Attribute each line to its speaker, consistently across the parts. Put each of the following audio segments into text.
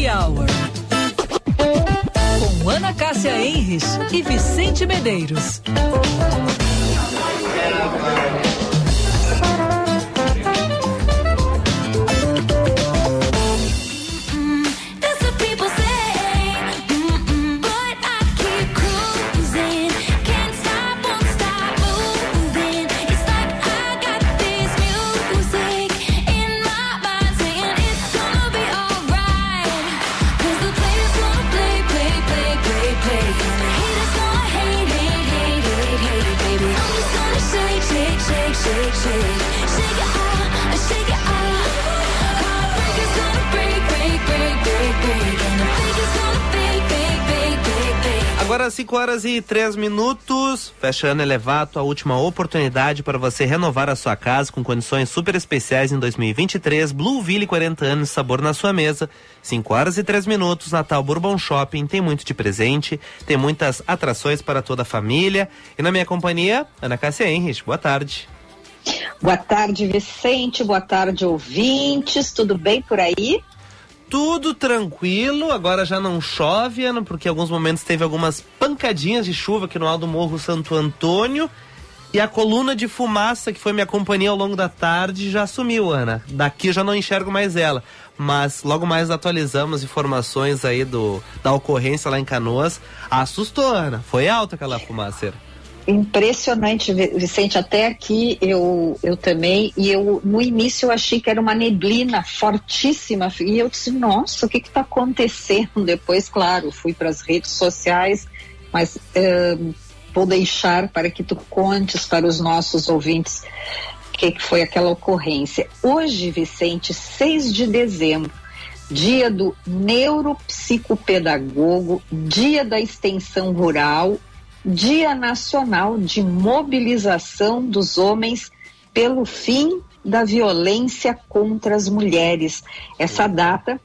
Speaker 1: Happy Hour. Com Ana Cássia Enres e Vicente Medeiros.
Speaker 2: Agora 5 horas e 3 minutos. Fecha ano elevato, a última oportunidade para você renovar a sua casa com condições super especiais em 2023. Blueville 40 anos, sabor na sua mesa. 5 horas e 3 minutos. Natal Bourbon Shopping tem muito de presente, tem muitas atrações para toda a família. E na minha companhia, Ana Cássia Henrich. Boa tarde.
Speaker 3: Boa tarde, Vicente. Boa tarde, ouvintes. Tudo bem por aí?
Speaker 2: Tudo tranquilo, agora já não chove, Ana, porque em alguns momentos teve algumas pancadinhas de chuva aqui no alto Morro Santo Antônio. E a coluna de fumaça que foi minha companhia ao longo da tarde já sumiu, Ana. Daqui eu já não enxergo mais ela. Mas logo mais atualizamos informações aí do da ocorrência lá em Canoas. Assustou, Ana. Foi alta aquela fumaça.
Speaker 3: Impressionante, Vicente. Até aqui eu, eu também. E eu, no início, eu achei que era uma neblina fortíssima. E eu disse, nossa, o que está acontecendo? Depois, claro, fui para as redes sociais, mas vou deixar para que tu contes para os nossos ouvintes o que, que foi aquela ocorrência. Hoje, Vicente, 6 de dezembro, dia do neuropsicopedagogo, dia da extensão rural Dia Nacional de Mobilização dos Homens pelo Fim da Violência contra as Mulheres. Essa data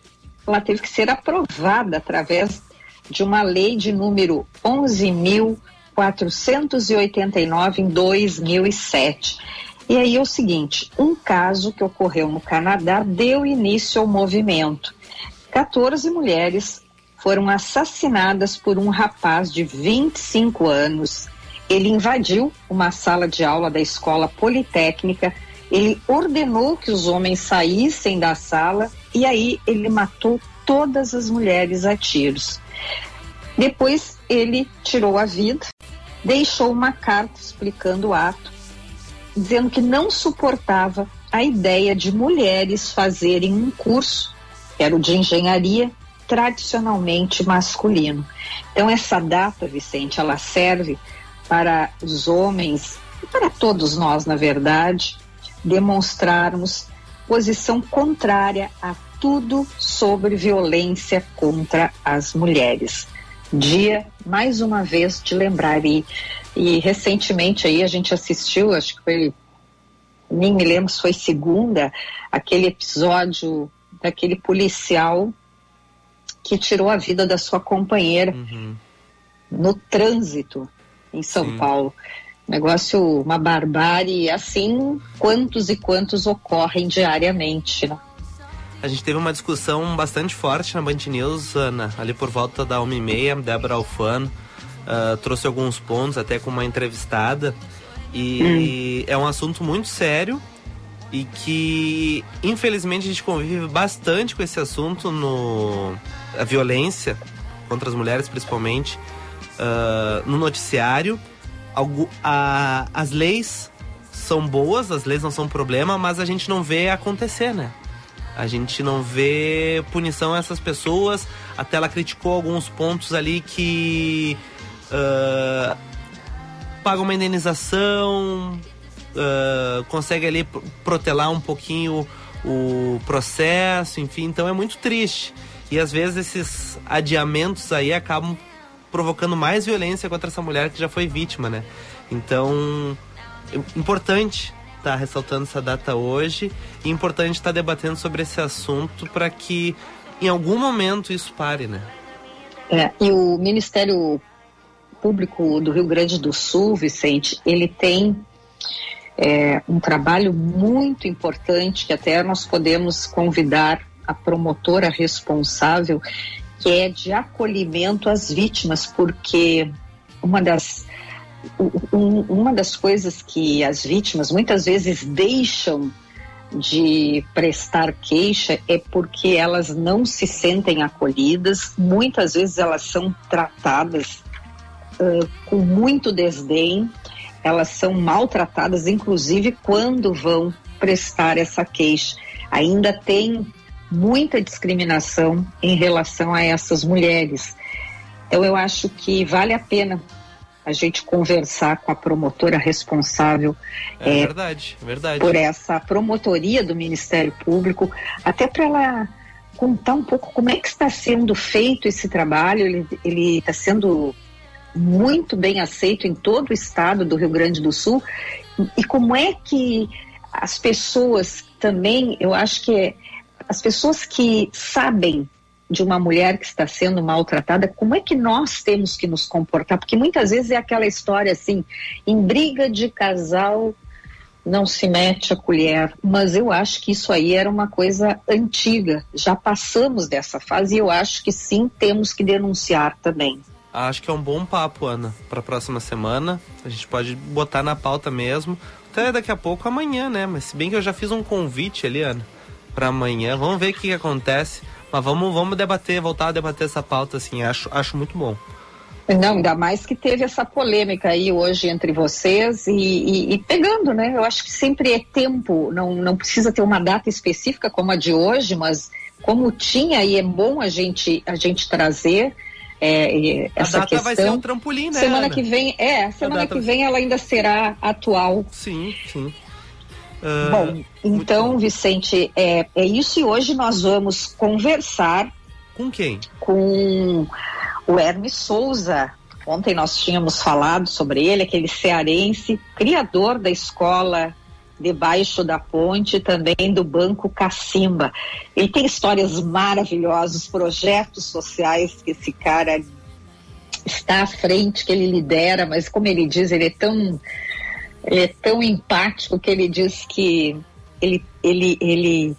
Speaker 3: ela teve que ser aprovada através de uma lei de número 11.489 em 2007. E aí é o seguinte, um caso que ocorreu no Canadá deu início ao movimento. 14 mulheres foram assassinadas por um rapaz de 25 anos. Ele invadiu uma sala de aula da escola politécnica, ele ordenou que os homens saíssem da sala e aí ele matou todas as mulheres a tiros. Depois ele tirou a vida, deixou uma carta explicando o ato, dizendo que não suportava a ideia de mulheres fazerem um curso, que era o de engenharia, tradicionalmente masculino. Então essa data, Vicente, ela serve para os homens e para todos nós, na verdade, demonstrarmos posição contrária a tudo sobre violência contra as mulheres. Dia, mais uma vez, de lembrar. E, e recentemente aí a gente assistiu, acho que foi, nem me lembro se foi segunda, aquele episódio daquele policial que tirou a vida da sua companheira uhum. no trânsito em São Sim. Paulo. Negócio, uma barbárie, assim, quantos e quantos ocorrem diariamente, né?
Speaker 2: A gente teve uma discussão bastante forte na Band News, Ana, ali por volta da 1h30, Débora Alfano uh, trouxe alguns pontos, até com uma entrevistada, e hum. é um assunto muito sério, e que infelizmente a gente convive bastante com esse assunto no a violência contra as mulheres principalmente uh, no noticiário. A, as leis são boas as leis não são problema mas a gente não vê acontecer né? A gente não vê punição a essas pessoas. Até ela criticou alguns pontos ali que uh, paga uma indenização uh, consegue ali protelar um pouquinho o processo, enfim, então é muito triste. E às vezes esses adiamentos aí acabam provocando mais violência contra essa mulher que já foi vítima, né? Então, importante estar tá ressaltando essa data hoje e importante estar tá debatendo sobre esse assunto para que em algum momento isso pare, né?
Speaker 3: É, e o Ministério Público do Rio Grande do Sul, Vicente, ele tem é, um trabalho muito importante que até nós podemos convidar a promotora responsável, que é de acolhimento às vítimas, porque uma das uma das coisas que as vítimas muitas vezes deixam de prestar queixa é porque elas não se sentem acolhidas, muitas vezes elas são tratadas uh, com muito desdém, elas são maltratadas, inclusive quando vão prestar essa queixa. Ainda tem muita discriminação em relação a essas mulheres. Então, eu acho que vale a pena a gente conversar com a promotora responsável
Speaker 2: é, é verdade, verdade.
Speaker 3: por essa promotoria do Ministério Público, até para ela contar um pouco como é que está sendo feito esse trabalho. Ele está sendo muito bem aceito em todo o estado do Rio Grande do Sul e como é que as pessoas também, eu acho que é, as pessoas que sabem de uma mulher que está sendo maltratada, como é que nós temos que nos comportar? Porque muitas vezes é aquela história assim, em briga de casal não se mete a colher, mas eu acho que isso aí era uma coisa antiga, já passamos dessa fase e eu acho que sim, temos que denunciar também.
Speaker 2: Acho que é um bom papo, Ana, para a próxima semana. A gente pode botar na pauta mesmo. Até daqui a pouco, amanhã, né? Mas se bem que eu já fiz um convite ali, Ana, para amanhã. Vamos ver o que, que acontece. Mas vamos, vamos debater, voltar a debater essa pauta, assim, acho, acho muito bom.
Speaker 3: Não, ainda mais que teve essa polêmica aí hoje entre vocês e, e, e, pegando, né? Eu acho que sempre é tempo, não, não precisa ter uma data específica como a de hoje, mas como tinha e é bom a gente, a gente trazer é, essa a data questão. vai ser
Speaker 2: um trampolim, né?
Speaker 3: Semana Ana? que vem, é, semana que vem ela ainda será atual.
Speaker 2: Sim, sim.
Speaker 3: Uh, Bom, então, Vicente, é, é isso e hoje nós vamos conversar.
Speaker 2: Com quem?
Speaker 3: Com o Hermes Souza. Ontem nós tínhamos falado sobre ele, aquele cearense, criador da escola debaixo da ponte, também do Banco Cacimba. Ele tem histórias maravilhosas, projetos sociais que esse cara está à frente, que ele lidera, mas como ele diz, ele é tão ele é tão empático que ele diz que ele, ele, ele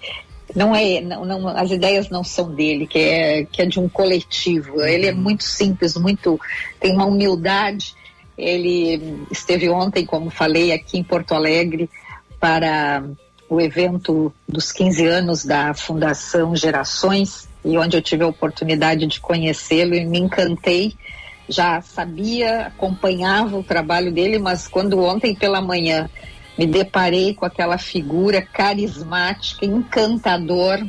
Speaker 3: não é, não, não, as ideias não são dele, que é, que é de um coletivo. Ele é uhum. muito simples, muito tem uma humildade. Ele esteve ontem, como falei, aqui em Porto Alegre para o evento dos 15 anos da Fundação Gerações e onde eu tive a oportunidade de conhecê-lo e me encantei já sabia, acompanhava o trabalho dele, mas quando ontem pela manhã me deparei com aquela figura carismática, encantador,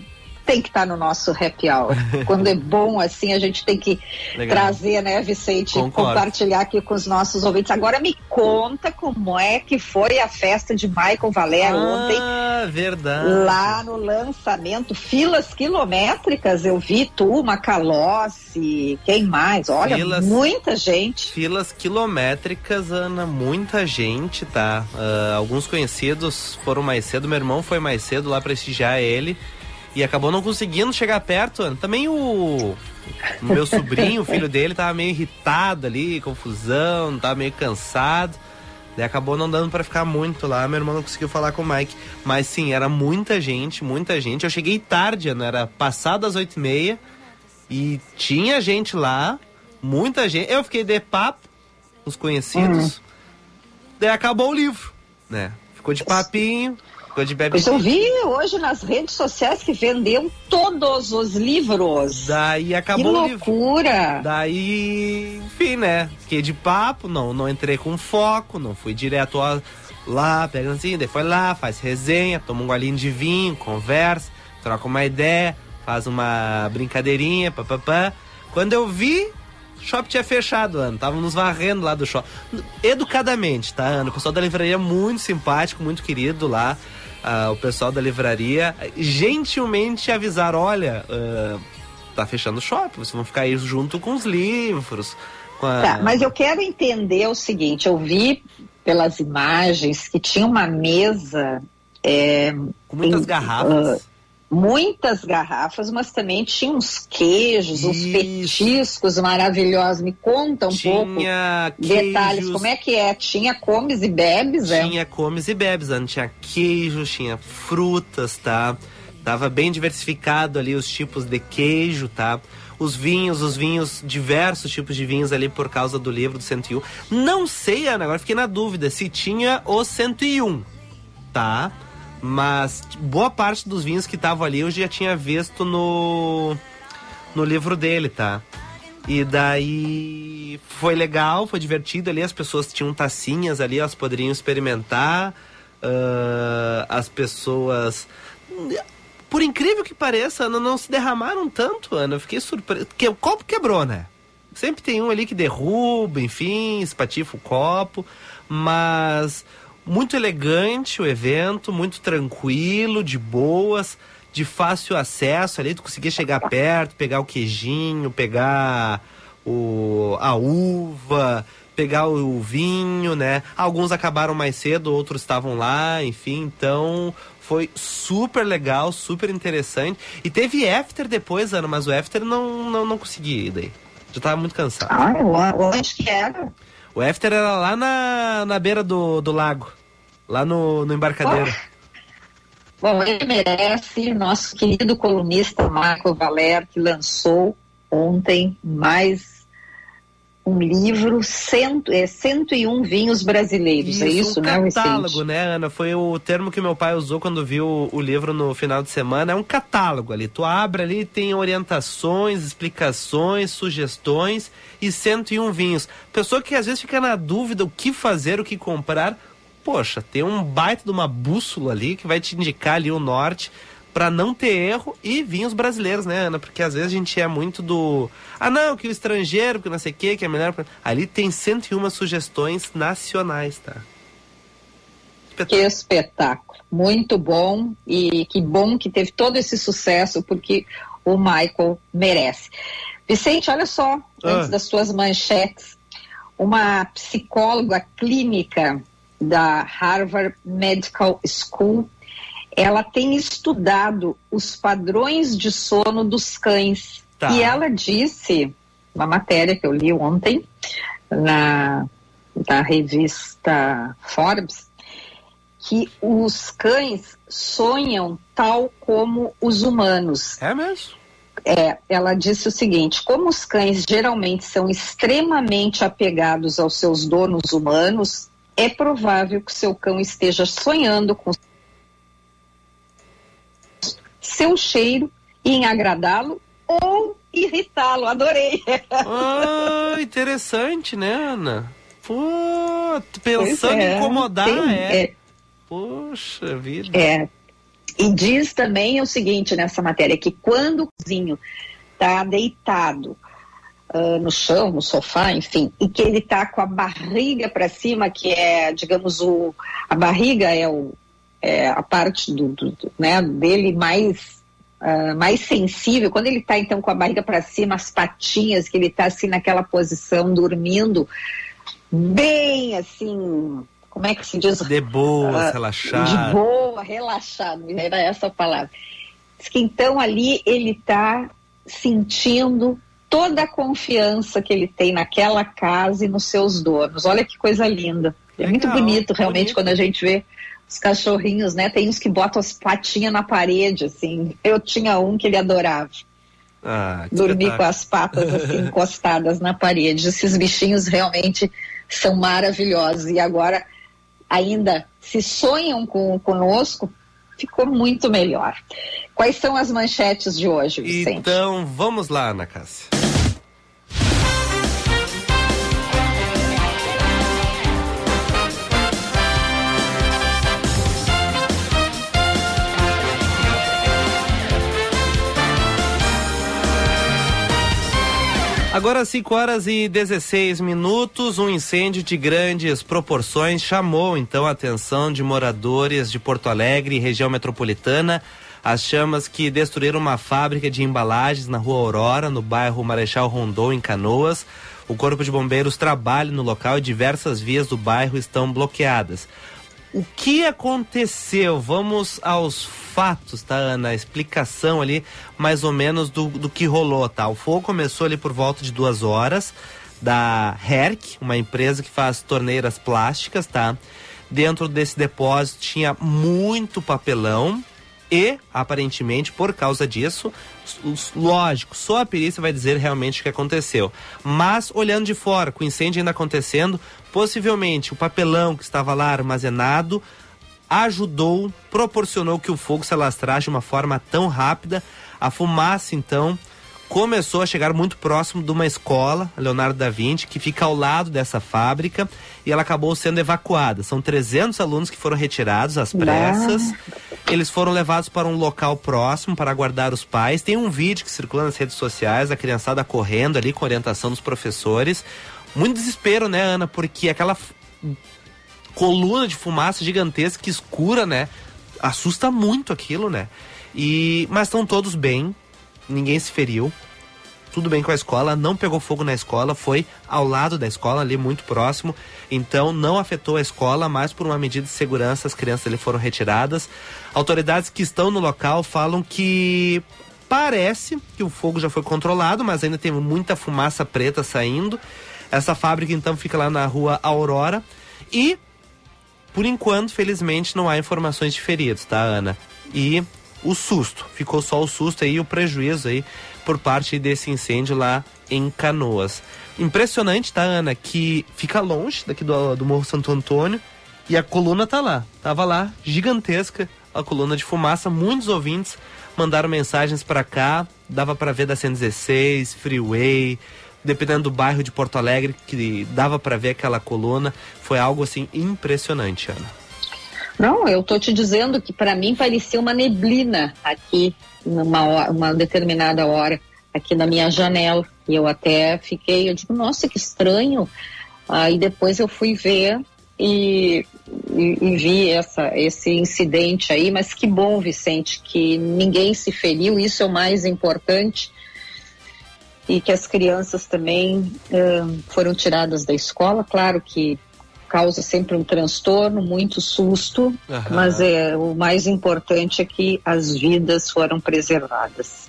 Speaker 3: tem que estar tá no nosso happy hour. Quando é bom assim, a gente tem que Legal. trazer, né, Vicente, Concordo. compartilhar aqui com os nossos ouvintes. Agora me conta como é que foi a festa de Michael Valério
Speaker 2: ah,
Speaker 3: ontem.
Speaker 2: Ah, verdade.
Speaker 3: Lá no lançamento, filas quilométricas, eu vi tu, Macalossi, quem mais? Olha, filas, muita gente.
Speaker 2: Filas quilométricas, Ana, muita gente, tá? Uh, alguns conhecidos foram mais cedo, meu irmão foi mais cedo lá prestigiar ele e acabou não conseguindo chegar perto. Também o, o meu sobrinho, o filho dele, tava meio irritado ali, confusão, tava meio cansado. Daí acabou não dando para ficar muito lá, meu irmão não conseguiu falar com o Mike. Mas sim, era muita gente, muita gente. Eu cheguei tarde, não era passado às oito e meia. E tinha gente lá, muita gente. Eu fiquei de papo, os conhecidos. Uhum. Daí acabou o livro, né? Ficou de papinho.
Speaker 3: De bebe. Eu vi hoje nas redes sociais que vendeu todos os livros.
Speaker 2: Daí acabou
Speaker 3: que loucura!
Speaker 2: Daí, enfim, né? Fiquei de papo, não, não entrei com foco, não fui direto lá, pegando assim, daí foi lá, faz resenha, toma um golinho de vinho, conversa, troca uma ideia, faz uma brincadeirinha, papapá. Quando eu vi, o shopping tinha fechado, Ana. Tava nos varrendo lá do shopping. Educadamente, tá, Ana? O pessoal da livraria é muito simpático, muito querido lá uh, o pessoal da livraria gentilmente avisar, olha, uh, tá fechando o shopping, vocês vão ficar aí junto com os livros. Com a...
Speaker 3: Tá, mas eu quero entender o seguinte, eu vi pelas imagens que tinha uma mesa é,
Speaker 2: com muitas em, garrafas. Uh,
Speaker 3: muitas garrafas, mas também tinha uns queijos, Isso. uns petiscos maravilhosos. Me conta um tinha pouco queijos, detalhes, como é que é? Tinha comes e bebes,
Speaker 2: é? Tinha comes e bebes, Ana. tinha queijos, tinha frutas, tá? Tava bem diversificado ali os tipos de queijo, tá? Os vinhos, os vinhos, diversos tipos de vinhos ali por causa do livro do 101. Não sei, Ana, agora fiquei na dúvida se tinha o 101, tá? Mas boa parte dos vinhos que estavam ali eu já tinha visto no, no livro dele, tá? E daí foi legal, foi divertido ali, as pessoas tinham tacinhas ali, elas poderiam experimentar. Uh, as pessoas. Por incrível que pareça, não se derramaram tanto, Ana. Eu fiquei surpreso. Porque o copo quebrou, né? Sempre tem um ali que derruba, enfim, espatifa o copo. Mas muito elegante o evento, muito tranquilo, de boas, de fácil acesso ali. Tu conseguia chegar perto, pegar o queijinho, pegar o, a uva, pegar o vinho, né? Alguns acabaram mais cedo, outros estavam lá, enfim, então foi super legal, super interessante. E teve after depois, Ana, mas o after não, não, não consegui ir daí. Já tava muito cansado.
Speaker 3: Ah, onde que era?
Speaker 2: O after era lá na, na beira do, do lago, lá no, no embarcadeiro.
Speaker 3: Bom, ele merece, nosso querido colunista Marco Valer, que lançou ontem mais um livro, cento, é, 101 vinhos brasileiros, isso, é isso,
Speaker 2: um
Speaker 3: né,
Speaker 2: catálogo, né, Ana? Foi o termo que meu pai usou quando viu o, o, livro no final de semana. É um catálogo ali. Tu abre ali, tem orientações, explicações, sugestões e 101 vinhos. Pessoa que às vezes fica na dúvida o que fazer, o que comprar. Poxa, tem um baita de uma bússola ali que vai te indicar ali o norte para não ter erro e vinhos brasileiros, né, Ana? Porque às vezes a gente é muito do. Ah, não, que o estrangeiro, que não sei o que, que é melhor. Ali tem 101 sugestões nacionais, tá?
Speaker 3: Espetáculo. Que espetáculo. Muito bom e que bom que teve todo esse sucesso, porque o Michael merece. Vicente, olha só, ah. antes das suas manchetes, uma psicóloga clínica da Harvard Medical School ela tem estudado os padrões de sono dos cães. Tá. E ela disse, uma matéria que eu li ontem, na, na revista Forbes, que os cães sonham tal como os humanos.
Speaker 2: É mesmo?
Speaker 3: É, ela disse o seguinte: como os cães geralmente são extremamente apegados aos seus donos humanos, é provável que seu cão esteja sonhando com seu cheiro em agradá-lo ou irritá-lo. Adorei.
Speaker 2: Ah, interessante, né, Ana? Pô, pensando é, em incomodar, tem, é. é. Poxa vida.
Speaker 3: É. E diz também o seguinte nessa matéria, que quando o cozinho está deitado uh, no chão, no sofá, enfim, e que ele está com a barriga para cima, que é, digamos, o, a barriga é o, é, a parte do, do, do, né, dele mais, uh, mais sensível, quando ele está então com a barriga para cima, as patinhas, que ele está assim naquela posição, dormindo, bem assim, como é que se diz?
Speaker 2: De boa, uh, relaxado.
Speaker 3: De boa, relaxado, era essa a palavra. Diz que então ali ele está sentindo toda a confiança que ele tem naquela casa e nos seus donos. Olha que coisa linda. É Legal, muito bonito realmente bonito. quando a gente vê os cachorrinhos, né? Tem uns que botam as patinhas na parede, assim. Eu tinha um que ele adorava. Ah, Dormir com as patas assim encostadas na parede. Esses bichinhos realmente são maravilhosos. E agora, ainda se sonham com, conosco, ficou muito melhor. Quais são as manchetes de hoje, Vicente?
Speaker 2: Então, vamos lá, Ana Cássia. Agora 5 horas e 16 minutos, um incêndio de grandes proporções chamou então a atenção de moradores de Porto Alegre e região metropolitana. As chamas que destruíram uma fábrica de embalagens na rua Aurora, no bairro Marechal Rondon, em Canoas. O Corpo de Bombeiros trabalha no local e diversas vias do bairro estão bloqueadas. O que aconteceu? Vamos aos fatos, tá, Ana? A explicação ali, mais ou menos, do, do que rolou, tá? O fogo começou ali por volta de duas horas, da Herc, uma empresa que faz torneiras plásticas, tá? Dentro desse depósito tinha muito papelão, E, aparentemente, por causa disso, lógico, só a perícia vai dizer realmente o que aconteceu. Mas, olhando de fora, com o incêndio ainda acontecendo, possivelmente o papelão que estava lá armazenado ajudou, proporcionou que o fogo se alastrasse de uma forma tão rápida. A fumaça, então, começou a chegar muito próximo de uma escola, Leonardo da Vinci, que fica ao lado dessa fábrica, e ela acabou sendo evacuada. São 300 alunos que foram retirados às pressas. Eles foram levados para um local próximo para aguardar os pais. Tem um vídeo que circula nas redes sociais, a criançada correndo ali com orientação dos professores. Muito desespero, né, Ana? Porque aquela coluna de fumaça gigantesca, escura, né? Assusta muito aquilo, né? E mas estão todos bem, ninguém se feriu. Tudo bem com a escola, não pegou fogo na escola, foi ao lado da escola, ali muito próximo. Então não afetou a escola, mas por uma medida de segurança as crianças ali foram retiradas. Autoridades que estão no local falam que parece que o fogo já foi controlado, mas ainda tem muita fumaça preta saindo. Essa fábrica então fica lá na rua Aurora e por enquanto, felizmente, não há informações de feridos, tá, Ana? E o susto, ficou só o susto aí, o prejuízo aí por parte desse incêndio lá em Canoas. Impressionante, tá, Ana, que fica longe daqui do, do Morro Santo Antônio e a coluna tá lá. Tava lá, gigantesca, a coluna de fumaça. Muitos ouvintes mandaram mensagens para cá, dava para ver da 116, Freeway, dependendo do bairro de Porto Alegre, que dava para ver aquela coluna. Foi algo assim impressionante, Ana.
Speaker 3: Não, eu tô te dizendo que para mim parecia uma neblina aqui numa hora, uma determinada hora aqui na minha janela. E eu até fiquei, eu digo, nossa, que estranho. Aí depois eu fui ver e, e, e, vi essa, esse incidente aí, mas que bom, Vicente, que ninguém se feriu, isso é o mais importante e que as crianças também uh, foram tiradas da escola. Claro que causa sempre um transtorno, muito susto, mas é, o mais importante é que as vidas foram preservadas.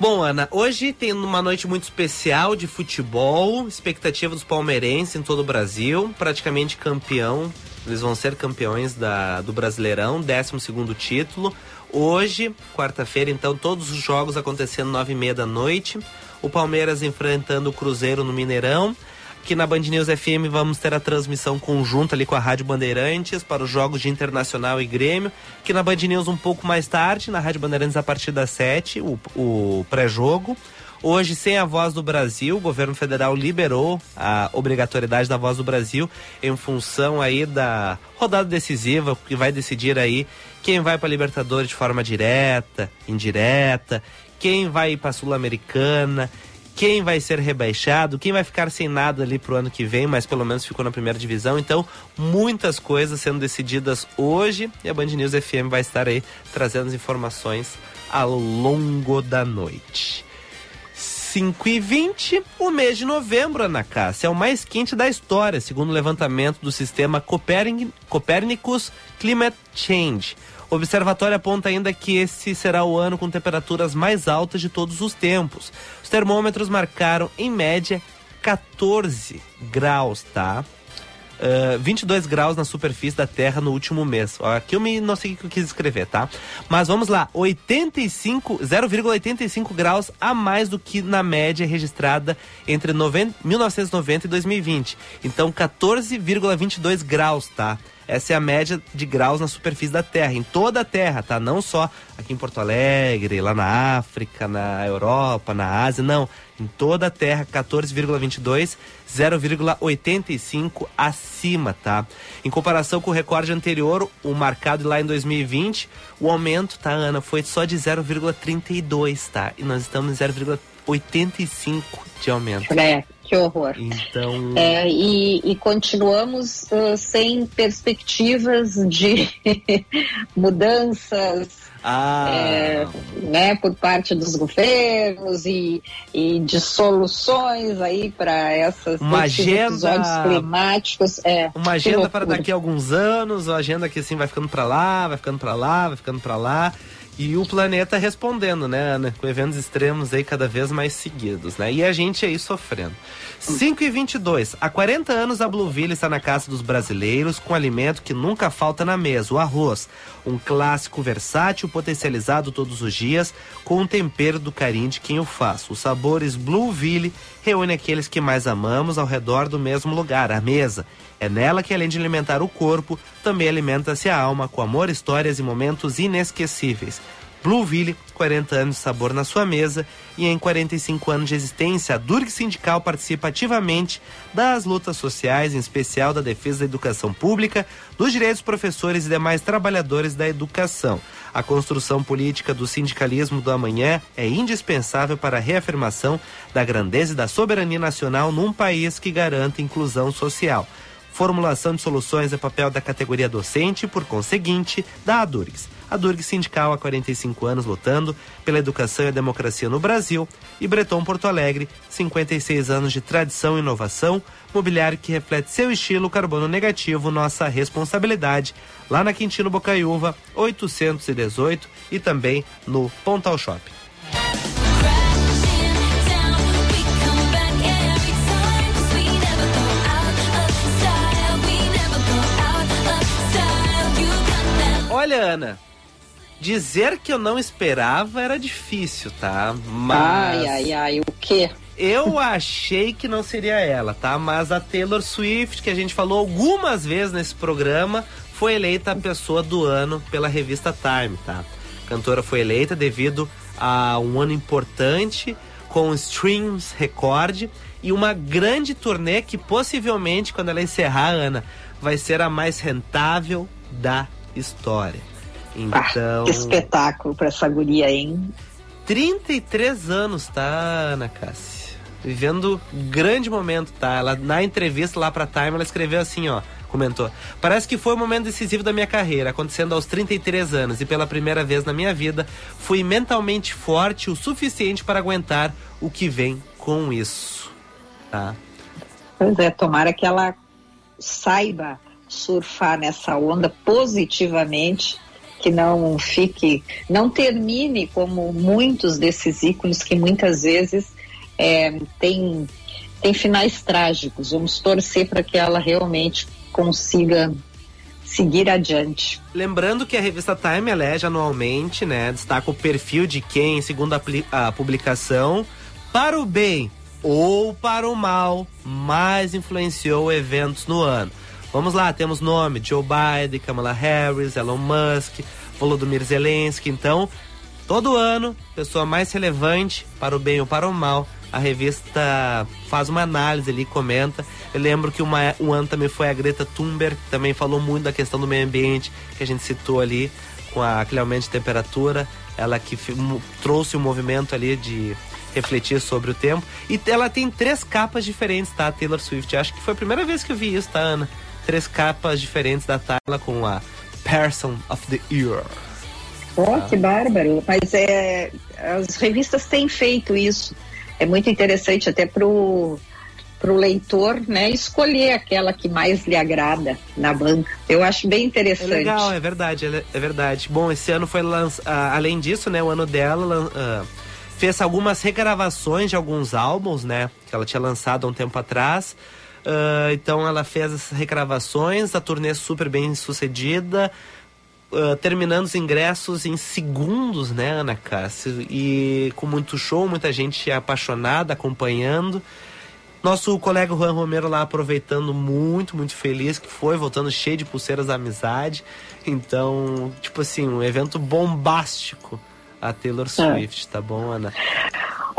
Speaker 2: Bom, Ana, hoje tem uma noite muito especial de futebol, expectativa dos palmeirenses em todo o Brasil, praticamente campeão. Eles vão ser campeões da, do Brasileirão, 12 segundo título. Hoje, quarta-feira, então, todos os jogos acontecendo nove e meia da noite. O Palmeiras enfrentando o Cruzeiro no Mineirão. Aqui na Band News FM vamos ter a transmissão conjunta ali com a Rádio Bandeirantes para os jogos de Internacional e Grêmio. Aqui na Band News um pouco mais tarde, na Rádio Bandeirantes a partir das sete, o, o pré-jogo. Hoje, sem a voz do Brasil, o governo federal liberou a obrigatoriedade da voz do Brasil em função aí da rodada decisiva que vai decidir aí quem vai para Libertadores de forma direta, indireta, quem vai para a Sul-Americana, quem vai ser rebaixado, quem vai ficar sem nada ali pro ano que vem, mas pelo menos ficou na primeira divisão. Então, muitas coisas sendo decididas hoje e a Band News FM vai estar aí trazendo as informações ao longo da noite. 5 e 20, o mês de novembro, Ana Cássia, é o mais quente da história, segundo o levantamento do sistema Copernicus Climate Change. O observatório aponta ainda que esse será o ano com temperaturas mais altas de todos os tempos. Os termômetros marcaram, em média, 14 graus, tá? uh, 22 graus na superfície da Terra no último mês. Aqui eu me, não sei o que eu quis escrever, tá? Mas vamos lá, 85, 0,85 graus a mais do que na média registrada entre 90, 1990 e 2020. Então 14,22 graus, tá? Essa é a média de graus na superfície da Terra, em toda a Terra, tá? Não só aqui em Porto Alegre, lá na África, na Europa, na Ásia, não. Em toda a Terra, 14,22, 0,85 acima, tá? Em comparação com o recorde anterior, o marcado lá em 2020, o aumento, tá, Ana, foi só de 0,32, tá? E nós estamos em 0,85 de aumento.
Speaker 3: É. Que horror.
Speaker 2: Então.
Speaker 3: É, e, e, continuamos uh, sem perspectivas de mudanças.
Speaker 2: Ah.
Speaker 3: É, né, por parte dos governos e, e de soluções aí para essas
Speaker 2: uma agenda
Speaker 3: climáticos. É,
Speaker 2: uma agenda para daqui a alguns anos, uma agenda que assim vai ficando para lá, vai ficando para lá, vai ficando para lá E o planeta respondendo, né, Ana? Com eventos extremos aí cada vez mais seguidos, né? E a gente aí sofrendo. 5 e 22 Há 40 anos a Blueville está na casa dos brasileiros com alimento que nunca falta na mesa, o arroz. Um clássico versátil, potencializado todos os dias, com o tempero do carinho de quem o faz. Os sabores Blueville reúne aqueles que mais amamos ao redor do mesmo lugar, a mesa. É nela que, além de alimentar o corpo, também alimenta-se a alma com amor, histórias e momentos inesquecíveis. Blueville, 40 anos de sabor na sua mesa e em 45 anos de existência, a Durg Sindical participa ativamente das lutas sociais, em especial da defesa da educação pública, dos direitos dos professores e demais trabalhadores da educação. A construção política do sindicalismo do amanhã é indispensável para a reafirmação da grandeza e da soberania nacional num país que garanta inclusão social. Formulação de soluções é papel da categoria docente e, por conseguinte, da ADURGS. A Durg Sindical há 45 anos lutando pela educação e a democracia no Brasil. E Breton Porto Alegre, 56 anos de tradição e inovação, mobiliário que reflete seu estilo carbono negativo, nossa responsabilidade. Lá na Quintino Bocaiúva, 818 e também no Pontal Shopping. Ana, dizer que eu não esperava era difícil, tá? Mas.
Speaker 3: Ai, ai, ai, o quê?
Speaker 2: Eu achei que não seria ela, tá? Mas a Taylor Swift, que a gente falou algumas vezes nesse programa, foi eleita a pessoa do ano pela revista Time, tá? A cantora foi eleita devido a um ano importante com streams recorde e uma grande turnê que possivelmente, quando ela encerrar, Ana, vai ser a mais rentável da história. Então.
Speaker 3: Ah, que espetáculo pra essa guria, hein?
Speaker 2: 33 anos, tá, Ana Cássia? Vivendo grande momento, tá? Ela, na entrevista lá pra Time, ela escreveu assim, ó. Comentou. Parece que foi o momento decisivo da minha carreira, acontecendo aos 33 anos, e pela primeira vez na minha vida, fui mentalmente forte o suficiente para aguentar o que vem com isso. Tá?
Speaker 3: Pois é, tomara que ela saiba surfar nessa onda positivamente, que não fique, não termine como muitos desses ícones que muitas vezes é, tem, tem finais trágicos. Vamos torcer para que ela realmente consiga seguir adiante.
Speaker 2: Lembrando que a revista Time elege anualmente, né, destaca o perfil de quem, segundo a, a publicação, para o bem ou para o mal, mais influenciou eventos no ano. Vamos lá, temos nome: Joe Biden, Kamala Harris, Elon Musk, Volodymyr Zelensky. Então, todo ano, pessoa mais relevante para o bem ou para o mal, a revista faz uma análise ali, comenta. Eu lembro que uma, um ano também foi a Greta Thunberg, que também falou muito da questão do meio ambiente, que a gente citou ali, com aquele aumento de temperatura. Ela que trouxe o um movimento ali de refletir sobre o tempo. E ela tem três capas diferentes, tá? Taylor Swift. Acho que foi a primeira vez que eu vi isso, tá, Ana? Três capas diferentes da Tyla com a Person of the Year.
Speaker 3: Oh, ah. que bárbaro! Mas é, as revistas têm feito isso. É muito interessante até pro para o leitor né, escolher aquela que mais lhe agrada na banca. Eu acho bem interessante. É
Speaker 2: legal, é verdade, é verdade. Bom, esse ano foi uh, além disso, né, o ano dela uh, fez algumas regravações de alguns álbuns, né, que ela tinha lançado há um tempo atrás. Uh, então ela fez essas regravações, a turnê super bem sucedida, uh, terminando os ingressos em segundos, né, Ana Cássia? E com muito show, muita gente apaixonada, acompanhando. Nosso colega Juan Romero lá aproveitando muito, muito feliz, que foi, voltando cheio de pulseiras da amizade. Então, tipo assim, um evento bombástico a Taylor é. Swift, tá bom, Ana?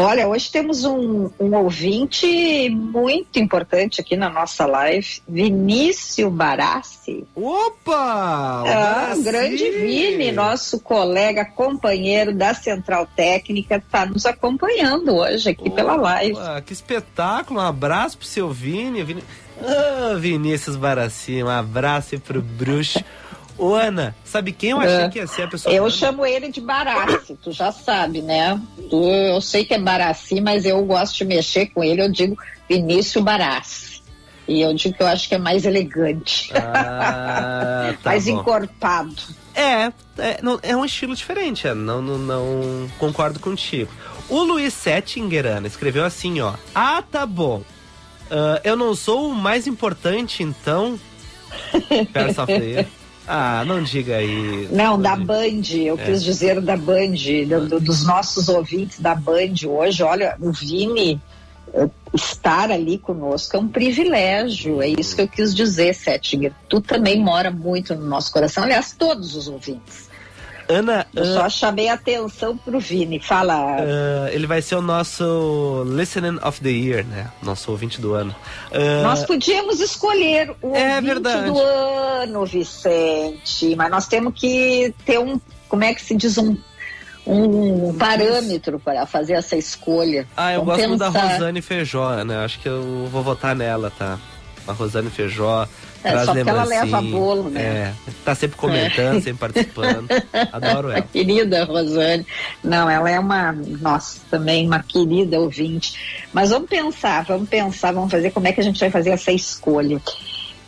Speaker 3: Olha, hoje temos um, um, ouvinte muito importante aqui na nossa live, Vinícius Barassi.
Speaker 2: Opa!
Speaker 3: Ah, grande Vini, nosso colega, companheiro da Central Técnica, está nos acompanhando hoje aqui Opa, pela live.
Speaker 2: Que espetáculo! Um abraço pro seu Vini. Vini... Ah, Vinícius Barassi, um abraço pro bruxo. Ô, Ana, sabe quem eu achei é. que ia ser a pessoa?
Speaker 3: Eu chamo ele de Barassi, tu já sabe, né? Tu, eu sei que é Barassi, mas eu gosto de mexer com ele, eu digo Vinícius Barassi. E eu digo que eu acho que é mais elegante. Ah, tá mais bom. encorpado.
Speaker 2: É, é, não, é um estilo diferente, é, não, não, não concordo contigo. O Luiz Settinger, Ana, escreveu assim, ó. Ah, tá bom. Uh, eu não sou o mais importante, então. Persa Ah, não diga isso.
Speaker 3: Não, da Band, eu é. quis dizer da Band, do, do, dos nossos ouvintes da Band hoje. Olha, o Vini eh, estar ali conosco é um privilégio, é isso que eu quis dizer, Settinger. Tu também mora muito no nosso coração, aliás, todos os ouvintes.
Speaker 2: Ana.
Speaker 3: Eu uh, só chamei a atenção pro Vini. Fala.
Speaker 2: Uh, ele vai ser o nosso Listening of the Year, né? Nosso ouvinte do ano. Uh,
Speaker 3: nós podíamos escolher o é ouvinte verdade. do ano, Vicente, mas nós temos que ter um. Como é que se diz? Um um parâmetro para fazer essa escolha.
Speaker 2: Ah, eu Vamos gosto pensar. da Rosane Feijó, né? Acho que eu vou votar nela, tá? A Rosane Feijó
Speaker 3: é, só porque ela leva bolo, né? É,
Speaker 2: tá sempre comentando, é. sempre participando. Adoro ela. A
Speaker 3: querida Rosane. Não, ela é uma, nossa, também uma querida ouvinte. Mas vamos pensar, vamos pensar, vamos fazer como é que a gente vai fazer essa escolha.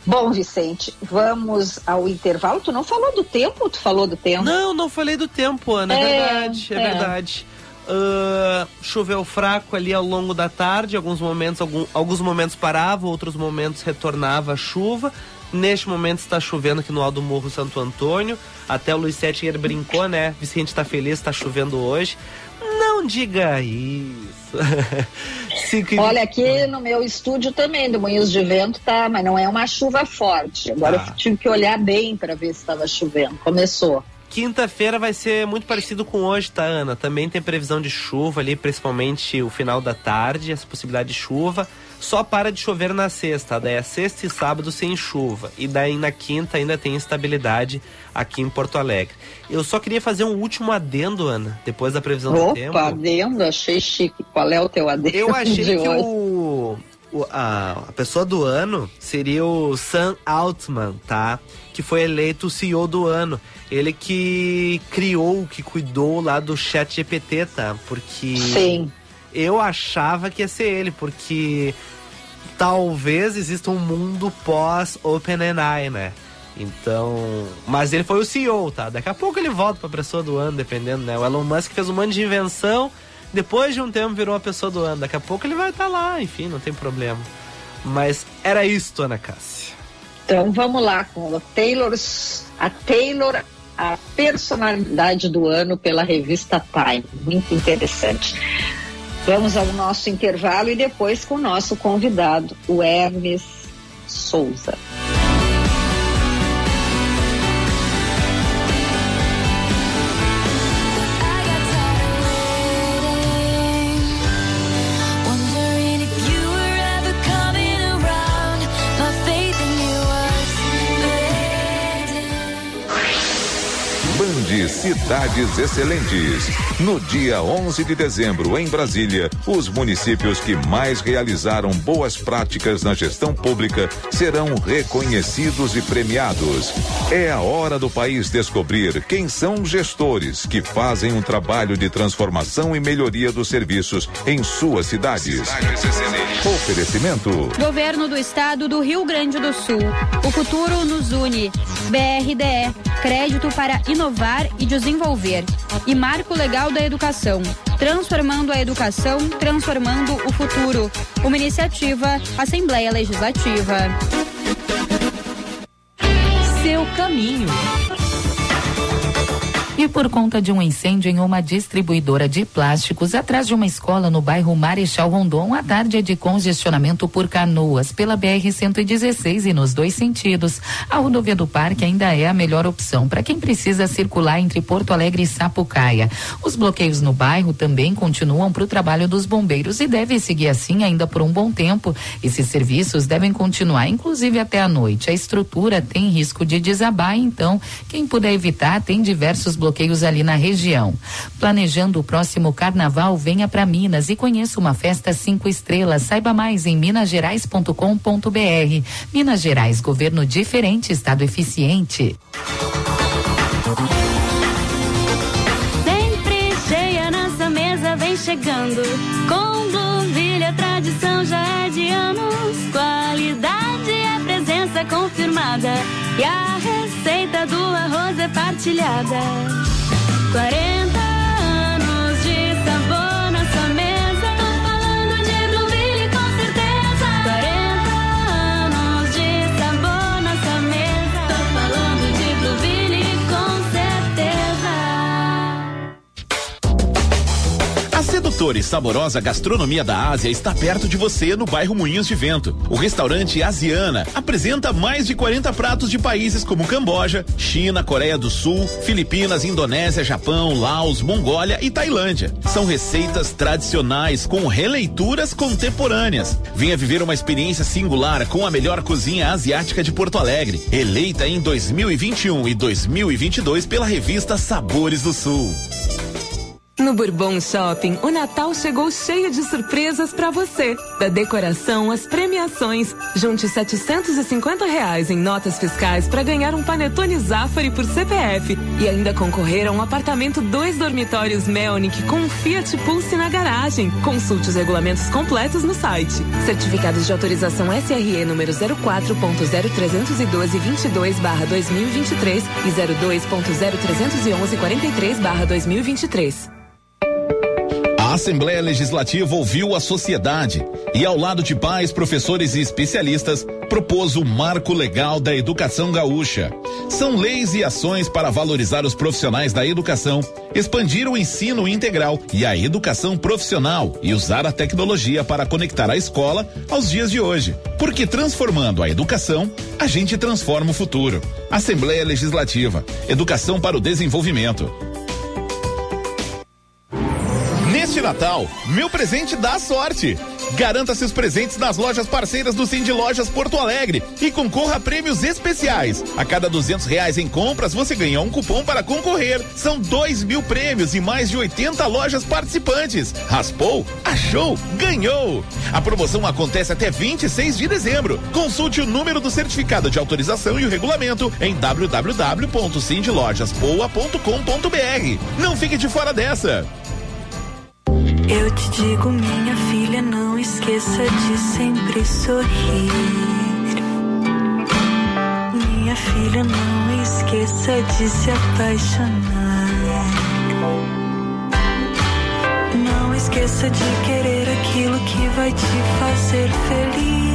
Speaker 3: Bom, Vicente, vamos ao intervalo. Tu não falou do tempo? Tu falou do tempo?
Speaker 2: Não, não falei do tempo, Ana. É, é verdade, é, é verdade. Uh, choveu fraco ali ao longo da tarde, alguns momentos, algum, alguns momentos parava, outros momentos retornava a chuva. Neste momento está chovendo aqui no Alto Morro Santo Antônio. Até o Luiz Settinger brincou, né? Vicente está feliz, está chovendo hoje. Não diga isso.
Speaker 3: Olha, aqui no meu estúdio também, do Moinhos de Vento, tá, mas não é uma chuva forte. Agora ah. eu tive que olhar bem para ver se estava chovendo. Começou.
Speaker 2: Quinta-feira vai ser muito parecido com hoje, tá, Ana? Também tem previsão de chuva ali, principalmente o final da tarde, essa possibilidade de chuva. Só para de chover na sexta, daí é sexta e sábado sem chuva. E daí na quinta ainda tem estabilidade aqui em Porto Alegre. Eu só queria fazer um último adendo, Ana, depois da previsão
Speaker 3: Opa,
Speaker 2: do tempo.
Speaker 3: Opa, adendo, achei chique. Qual é o teu adendo?
Speaker 2: Eu achei que o, o, a, a pessoa do ano seria o Sam Altman, tá? Que foi eleito o CEO do ano. Ele que criou, que cuidou lá do chat GPT, tá? Porque.
Speaker 3: Sim.
Speaker 2: Eu achava que ia ser ele, porque talvez exista um mundo pós OpenAI, né? Então, mas ele foi o CEO, tá? Daqui a pouco ele volta pra pessoa do ano, dependendo, né? O Elon Musk fez um monte de invenção, depois de um tempo virou a pessoa do ano. Daqui a pouco ele vai estar tá lá, enfim, não tem problema. Mas era isto, Ana Cássia.
Speaker 3: Então vamos lá com a Taylor, a Taylor a personalidade do ano pela revista Time. Muito interessante. Vamos ao nosso intervalo e depois com o nosso convidado, o Hermes Souza.
Speaker 4: Cidades Excelentes. No dia 11 de dezembro, em Brasília, os municípios que mais realizaram boas práticas na gestão pública serão reconhecidos e premiados. É a hora do país descobrir quem são gestores que fazem um trabalho de transformação e melhoria dos serviços em suas cidades. Oferecimento:
Speaker 5: Governo do Estado do Rio Grande do Sul. O futuro nos une. BRDE Crédito para inovar e desenvolver. E Marco Legal da Educação. Transformando a educação, transformando o futuro. Uma iniciativa Assembleia Legislativa.
Speaker 1: Seu caminho.
Speaker 6: E por conta de um incêndio em uma distribuidora de plásticos atrás de uma escola no bairro Marechal Rondon, a tarde é de congestionamento por canoas pela BR-116 e nos dois sentidos. A rodovia do Parque ainda é a melhor opção para quem precisa circular entre Porto Alegre e Sapucaia. Os bloqueios no bairro também continuam para o trabalho dos bombeiros e deve seguir assim ainda por um bom tempo. Esses serviços devem continuar, inclusive até a noite. A estrutura tem risco de desabar, então quem puder evitar tem diversos bloqueios bloqueios ali na região. Planejando o próximo carnaval, venha para Minas e conheça uma festa cinco estrelas. Saiba mais em minasgerais.com.br. Minas Gerais, governo diferente, estado eficiente.
Speaker 7: Sempre cheia nossa mesa vem chegando. Com Blueville a tradição já é de anos. Qualidade é presença confirmada e a receita do arroz é partilhada. 40
Speaker 8: sedutora e saborosa gastronomia da Ásia está perto de você no bairro Moinhos de Vento. O restaurante Asiana apresenta mais de 40 pratos de países como Camboja, China, Coreia do Sul, Filipinas, Indonésia, Japão, Laos, Mongólia e Tailândia. São receitas tradicionais com releituras contemporâneas. Venha viver uma experiência singular com a melhor cozinha asiática de Porto Alegre, eleita em 2021 e 2022 pela revista Sabores do Sul.
Speaker 9: No Bourbon Shopping, o Natal chegou cheio de surpresas para você. Da decoração às premiações, junte 750 reais em notas fiscais para ganhar um panetone Zafari por CPF e ainda concorrer a um apartamento dois dormitórios Melnick com um Fiat Pulse na garagem. Consulte os regulamentos completos no site. Certificados de autorização SRE número 04.031222/2023 e 02.031143/2023.
Speaker 8: Assembleia Legislativa ouviu a sociedade e, ao lado de pais, professores e especialistas, propôs o Marco Legal da Educação Gaúcha. São leis e ações para valorizar os profissionais da educação, expandir o ensino integral e a educação profissional e usar a tecnologia para conectar a escola aos dias de hoje. Porque transformando a educação, a gente transforma o futuro. Assembleia Legislativa. Educação para o desenvolvimento. Neste Natal, meu presente dá sorte. Garanta seus presentes nas lojas parceiras do Cindy Lojas Porto Alegre e concorra a prêmios especiais. A cada duzentos reais em compras, você ganha um cupom para concorrer. São dois mil prêmios e mais de 80 lojas participantes. Raspou, achou, ganhou. A promoção acontece até 26 de dezembro. Consulte o número do certificado de autorização e o regulamento em www.cindylojaspoa.com.br. Não fique de fora dessa.
Speaker 10: Eu te digo, minha filha, não esqueça de sempre sorrir. Minha filha, não esqueça de se apaixonar. Não esqueça de querer aquilo que vai te fazer feliz.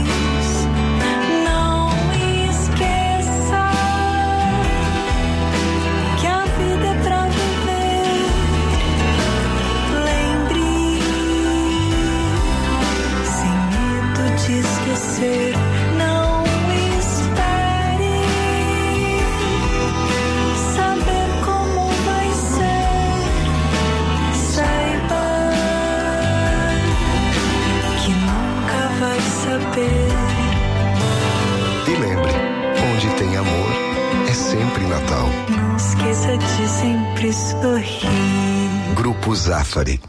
Speaker 11: Natal.
Speaker 10: Não esqueça de sempre sorrir.
Speaker 11: Grupo Zafari.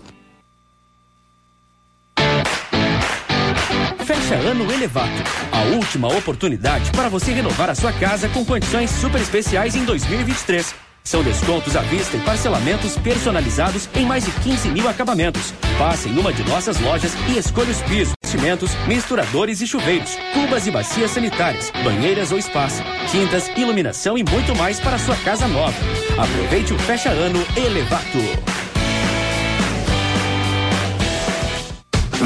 Speaker 12: Fecha ano Elevato. A última oportunidade para você renovar a sua casa com condições super especiais em 2023. São descontos à vista e parcelamentos personalizados em mais de 15 mil acabamentos. Passe em uma de nossas lojas e escolha os pisos, vestimentos, misturadores e chuveiros, cubas e bacias sanitárias, banheiras ou espaço, tintas, iluminação e muito mais para sua casa nova. Aproveite o fecha ano Elevato.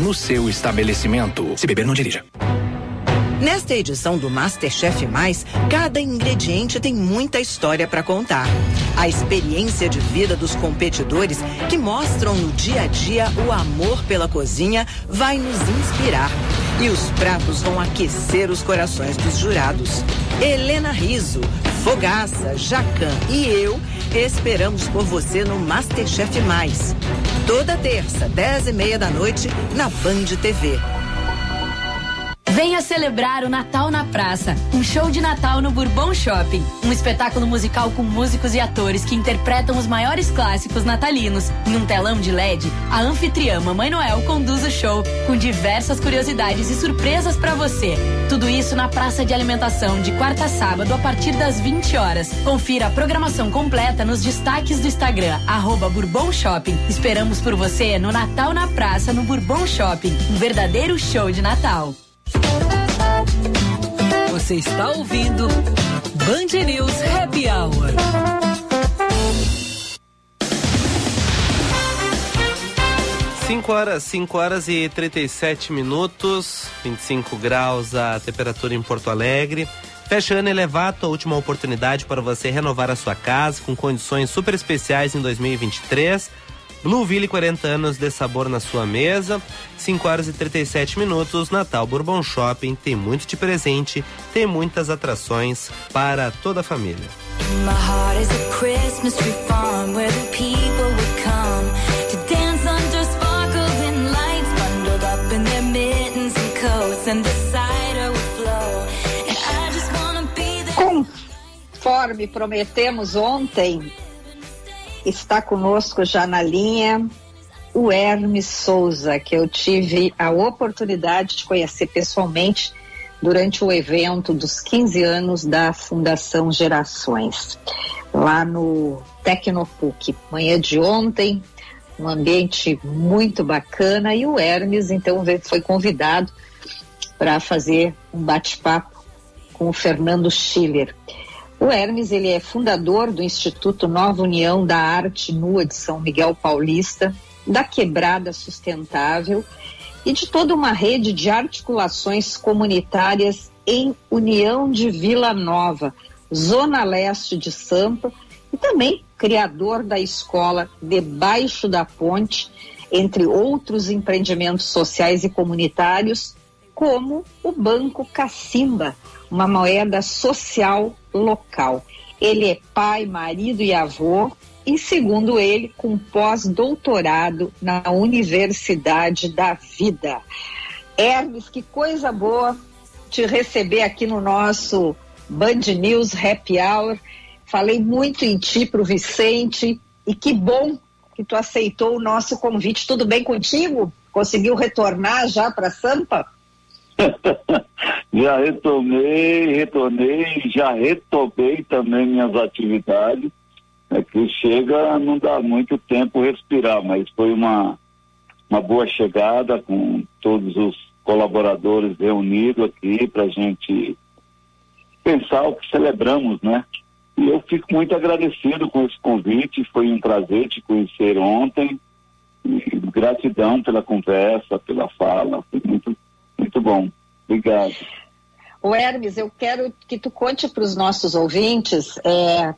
Speaker 13: no seu estabelecimento. Se beber, não dirija.
Speaker 14: Nesta edição do Masterchef Mais, cada ingrediente tem muita história para contar. A experiência de vida dos competidores que mostram no dia a dia o amor pela cozinha vai nos inspirar. E os pratos vão aquecer os corações dos jurados. Helena Riso, Fogaça, Jacan e eu esperamos por você no Masterchef Mais. Toda terça, dez e meia da noite, na Band TV.
Speaker 15: Venha celebrar o Natal na Praça, um show de Natal no Bourbon Shopping, um espetáculo musical com músicos e atores que interpretam os maiores clássicos natalinos. Em um telão de LED, a anfitriã Mamãe Noel conduz o show com diversas curiosidades e surpresas para você. Tudo isso na Praça de Alimentação de quarta a sábado a partir das 20 horas. Confira a programação completa nos destaques do Instagram arroba Bourbon Shopping. Esperamos por você no Natal na Praça no Bourbon Shopping, um verdadeiro show de Natal.
Speaker 1: Você está ouvindo Band News Happy Hour.
Speaker 2: Cinco horas, 5 horas e 37 minutos, 25 graus a temperatura em Porto Alegre. Fecha ano Elevato, a última oportunidade para você renovar a sua casa com condições super especiais em 2023. Blueville, 40 anos de sabor na sua mesa. 5 horas e 37 minutos. Natal Bourbon Shopping tem muito de presente, tem muitas atrações para toda a família.
Speaker 3: Conforme prometemos ontem, está conosco já na linha o Hermes Souza, que eu tive a oportunidade de conhecer pessoalmente durante o evento dos 15 anos da Fundação Gerações, lá no Tecnopuc. Manhã de ontem, um ambiente muito bacana e o Hermes então foi convidado para fazer um bate-papo com o Fernando Schiller. O Hermes ele é fundador do Instituto Nova União da Arte Nua de São Miguel Paulista, da Quebrada Sustentável e de toda uma rede de articulações comunitárias em União de Vila Nova, Zona Leste de Sampa, e também criador da escola Debaixo da Ponte, entre outros empreendimentos sociais e comunitários, como o Banco Cacimba, uma moeda social local. Ele é pai, marido e avô, e segundo ele, com pós-doutorado na Universidade da Vida. Hermes, que coisa boa te receber aqui no nosso Band News Happy Hour. Falei muito em ti pro Vicente e que bom que tu aceitou o nosso convite. Tudo bem contigo? Conseguiu retornar já para Sampa?
Speaker 16: Já retomei, retornei, já retomei também minhas atividades. É que chega, não dá muito tempo respirar, mas foi uma, uma boa chegada com todos os colaboradores reunidos aqui para a gente pensar o que celebramos, né? E eu fico muito agradecido com esse convite, foi um prazer te conhecer ontem. E gratidão pela conversa, pela fala, foi muito, muito bom. Obrigado.
Speaker 3: O Hermes, eu quero que tu conte para os nossos ouvintes é,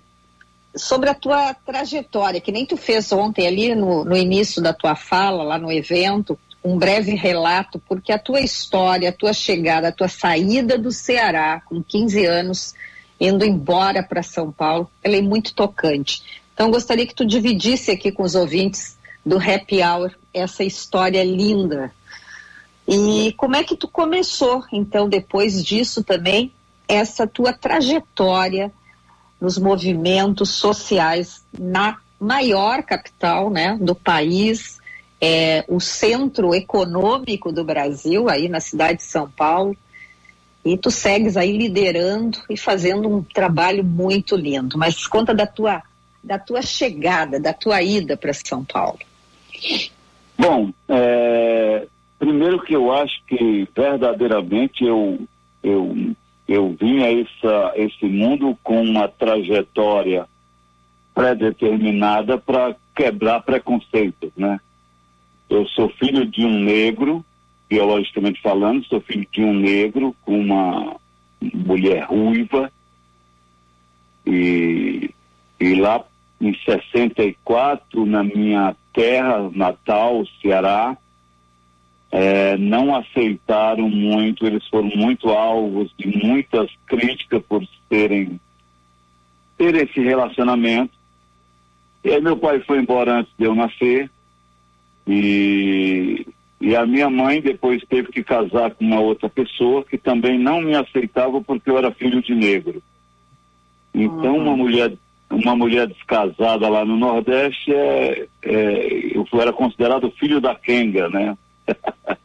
Speaker 3: sobre a tua trajetória, que nem tu fez ontem ali no, no início da tua fala, lá no evento, um breve relato, porque a tua história, a tua chegada, a tua saída do Ceará com 15 anos, indo embora para São Paulo, ela é muito tocante. Então, gostaria que tu dividisse aqui com os ouvintes do Happy Hour essa história linda. E como é que tu começou, então, depois disso também, essa tua trajetória nos movimentos sociais na maior capital né, do país, é, o centro econômico do Brasil, aí na cidade de São Paulo, e tu segues aí liderando e fazendo um trabalho muito lindo. Mas conta da tua, da tua chegada, da tua ida para São Paulo.
Speaker 16: Bom, é, primeiro que eu acho que verdadeiramente eu, eu, eu vim a essa, esse mundo com uma trajetória pré-determinada para quebrar preconceitos, né? Eu sou filho de um negro, biologicamente falando, sou filho de um negro com uma mulher ruiva e, e lá em 64, na minha terra natal, Ceará, é, não aceitaram muito, eles foram muito alvos de muitas críticas por serem ter esse relacionamento. E aí meu pai foi embora antes de eu nascer e E a minha mãe depois teve que casar com uma outra pessoa que também não me aceitava porque eu era filho de negro. Então uma mulher uma mulher descasada lá no Nordeste é, é eu era considerado filho da Kenga, né?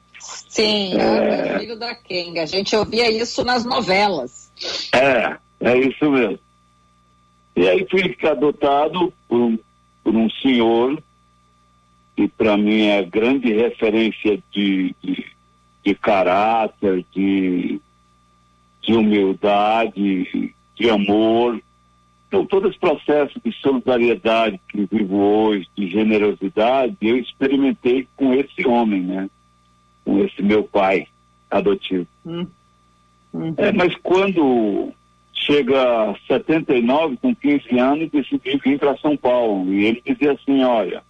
Speaker 3: Sim, é... filho da Kenga. A gente ouvia isso nas novelas.
Speaker 16: É, é isso mesmo. E aí fui adotado por um, por um senhor que para mim é grande referência de, de, de caráter, de, de humildade, de amor. Então, todo esse processo de solidariedade que vivo hoje, de generosidade, eu experimentei com esse homem, né? Com esse meu pai adotivo.
Speaker 3: Hum. Uhum.
Speaker 16: É, mas quando chega a 79, com 15 anos, decidi vir para São Paulo. E ele dizia assim, olha,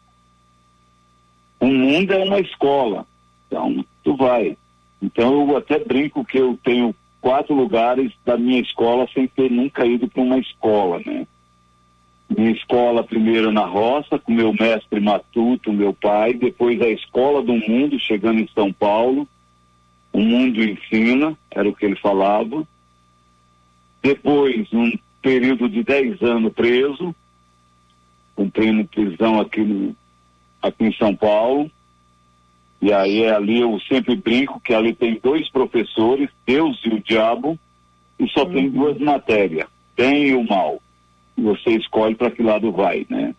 Speaker 16: o mundo é uma escola, então tu vai. Então eu até brinco que eu tenho quatro lugares da minha escola sem ter nunca ido para uma escola, né? Minha escola primeiro na roça, com meu mestre matuto, meu pai, depois a escola do mundo, chegando em São Paulo, o mundo ensina, era o que ele falava. Depois, um período de 10 anos preso, cumprindo prisão aqui, no, aqui em São Paulo. E aí ali eu sempre brinco que ali tem dois professores, Deus e o diabo, e só uhum. tem duas matérias, bem e o mal. Você escolhe para que lado vai, né?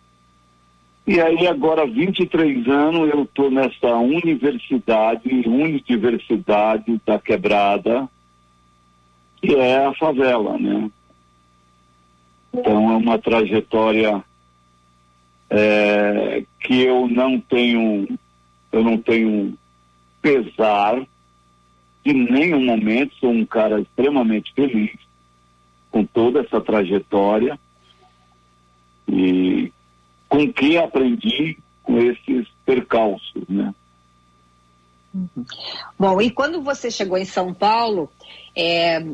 Speaker 16: E aí agora, 23 anos, eu estou nessa universidade, universidade da quebrada, que é a favela, né? Então é uma trajetória é, que eu não tenho, eu não tenho pesar de nenhum momento, sou um cara extremamente feliz com toda essa trajetória e com que aprendi com esses percalços, né?
Speaker 3: Bom, e quando você chegou em São Paulo, é,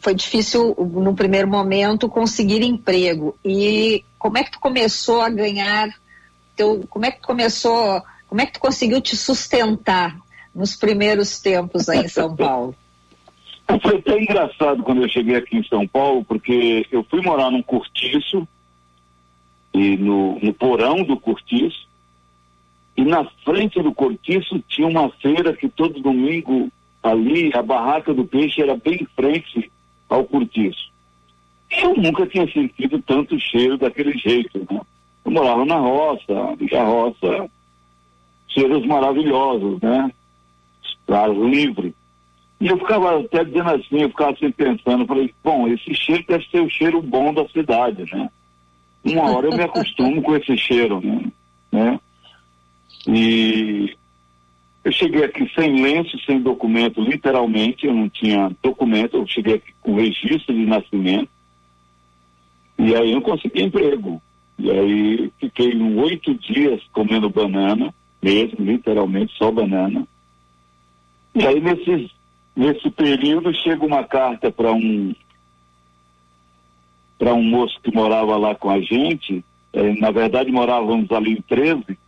Speaker 3: foi difícil no primeiro momento conseguir emprego. E como é que tu começou a ganhar? Teu, como é que começou? Como é que tu conseguiu te sustentar nos primeiros tempos aí em São Paulo?
Speaker 16: Foi até engraçado quando eu cheguei aqui em São Paulo, porque eu fui morar num cortiço e no, no porão do cortiço e na frente do cortiço tinha uma feira que todo domingo ali a barraca do peixe era bem em frente ao cortiço. Eu nunca tinha sentido tanto cheiro daquele jeito, né? Eu morava na roça, e a roça, cheiros maravilhosos, né? Ar livre. E eu ficava até dizendo assim, eu ficava assim pensando, falei, bom, esse cheiro deve ser o cheiro bom da cidade, né? Uma hora eu me acostumo com esse cheiro, né? né? E eu cheguei aqui sem lenço, sem documento, literalmente, eu não tinha documento, eu cheguei aqui com registro de nascimento. E aí eu consegui emprego. E aí fiquei oito dias comendo banana, mesmo, literalmente, só banana. E aí nesse, nesse período chega uma carta para um para um moço que morava lá com a gente, eh, na verdade morávamos ali em 13,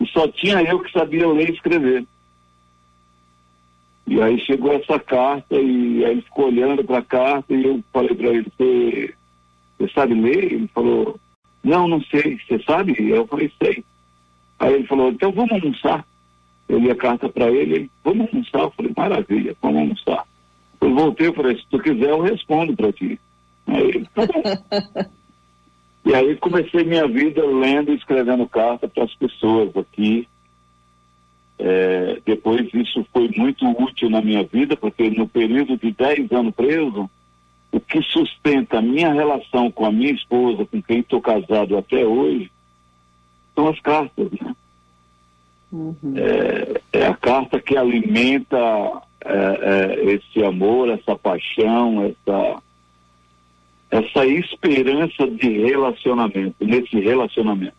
Speaker 16: e só tinha eu que sabia ler e escrever. E aí chegou essa carta e aí ele ficou olhando para a carta e eu falei para ele, você sabe ler? Ele falou, não, não sei, você sabe? Eu falei, sei. Aí ele falou, então vamos almoçar. Eu li a carta para ele, ele, vamos almoçar. Eu falei, maravilha, vamos almoçar. Eu voltei e falei, se tu quiser eu respondo para ti. Aí ele, tá bom. E aí comecei minha vida lendo e escrevendo carta para as pessoas aqui. É, depois isso foi muito útil na minha vida, porque no período de 10 anos preso, o que sustenta a minha relação com a minha esposa, com quem estou casado até hoje, são as cartas, né?
Speaker 3: Uhum.
Speaker 16: É, é, a carta que alimenta é, é esse amor, essa paixão, essa essa esperança de relacionamento, nesse relacionamento.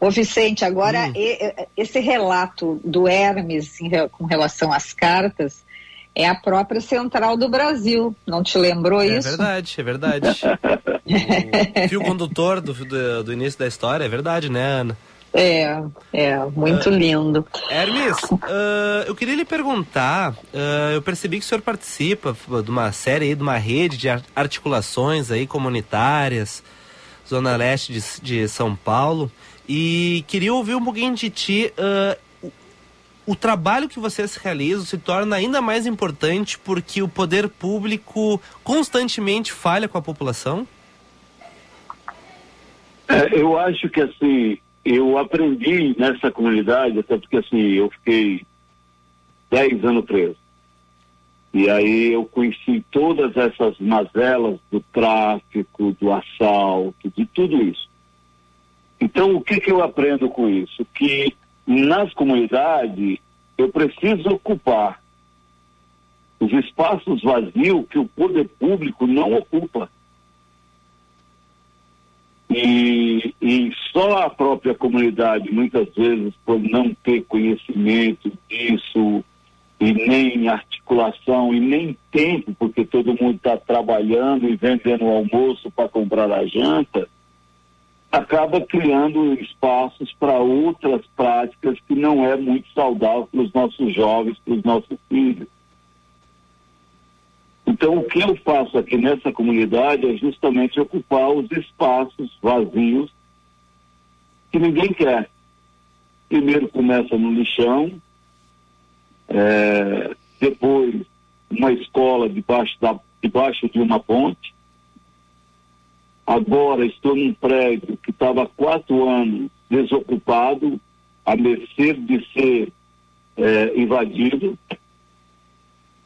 Speaker 3: Ô Vicente, agora hum. esse relato do Hermes com relação às cartas é a própria Central do Brasil, não te lembrou
Speaker 2: é
Speaker 3: isso?
Speaker 2: É verdade, é verdade. o fio condutor do, do, do, início da história, é verdade, né, Ana?
Speaker 3: É, é, muito lindo.
Speaker 2: Hermes, ah, eu queria lhe perguntar, ah, eu percebi que o senhor participa de uma série aí, de uma rede de ar- articulações aí comunitárias, Zona Leste de, de São Paulo, e queria ouvir um pouquinho de ti, o, trabalho que vocês realizam se torna ainda mais importante porque o poder público constantemente falha com a população?
Speaker 16: É, eu acho que assim, eu aprendi nessa comunidade, até porque assim, eu fiquei 10 anos preso. E aí eu conheci todas essas mazelas do tráfico, do assalto, de tudo isso. Então, o que, que eu aprendo com isso? Que nas comunidades eu preciso ocupar os espaços vazios que o poder público não ocupa. E, e só a própria comunidade, muitas vezes, por não ter conhecimento disso, e nem articulação, e nem tempo, porque todo mundo está trabalhando e vendendo o almoço para comprar a janta, acaba criando espaços para outras práticas que não é muito saudável para os nossos jovens, para os nossos filhos. Então, o que eu faço aqui nessa comunidade é justamente ocupar os espaços vazios que ninguém quer. Primeiro começa no lixão, é, depois uma escola debaixo, da, debaixo de uma ponte. Agora estou num prédio que estava há quatro anos desocupado, a mercê de ser é, invadido.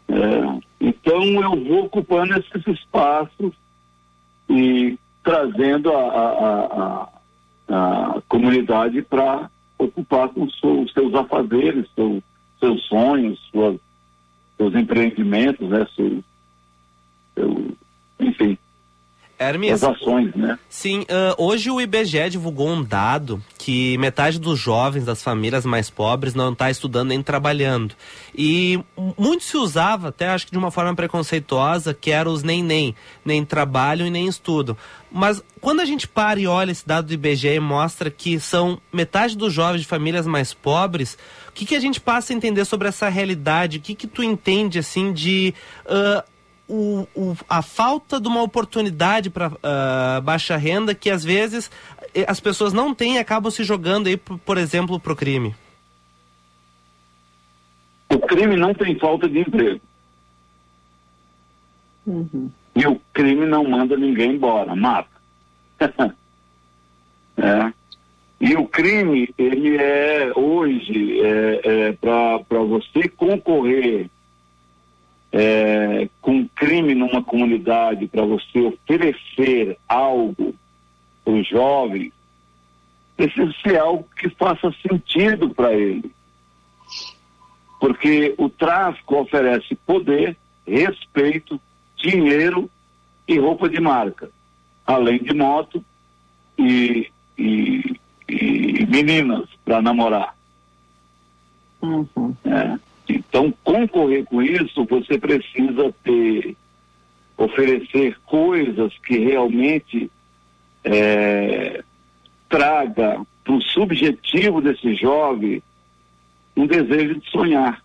Speaker 16: É, então eu vou ocupando esses espaços e trazendo a, a, a, a- comunidade para ocupar com os seus afazeres, seu- seus sonhos, suas, seus empreendimentos, né? Seu, seu- enfim,
Speaker 2: Hermes,
Speaker 16: as ações, né?
Speaker 2: Sim, ah, hoje o IBGE divulgou um dado que metade dos jovens das famílias mais pobres não está estudando nem trabalhando. E muito se usava, até acho que de uma forma preconceituosa, que era os nem nem, nem trabalham e nem estudam. Mas quando a gente para e olha esse dado do IBGE e mostra que são metade dos jovens de famílias mais pobres, o que, que a gente passa a entender sobre essa realidade? O que, que tu entende assim de ah, o, o- a falta de uma oportunidade para baixa renda que às vezes eh, as pessoas não têm e acabam se jogando aí, por, por exemplo, pro crime.
Speaker 16: O crime não tem falta de emprego. E o crime não manda ninguém embora, mata. É. E o crime, ele é hoje, é, é, para você concorrer é, com crime numa comunidade, para você oferecer algo para os jovens, precisa ser algo que faça sentido para ele. Porque o tráfico oferece poder, respeito, dinheiro e roupa de marca, além de moto e, e, e meninas para namorar. É. Então, concorrer com isso, você precisa ter, oferecer coisas que realmente é, traga para o subjetivo desse jovem um desejo de sonhar,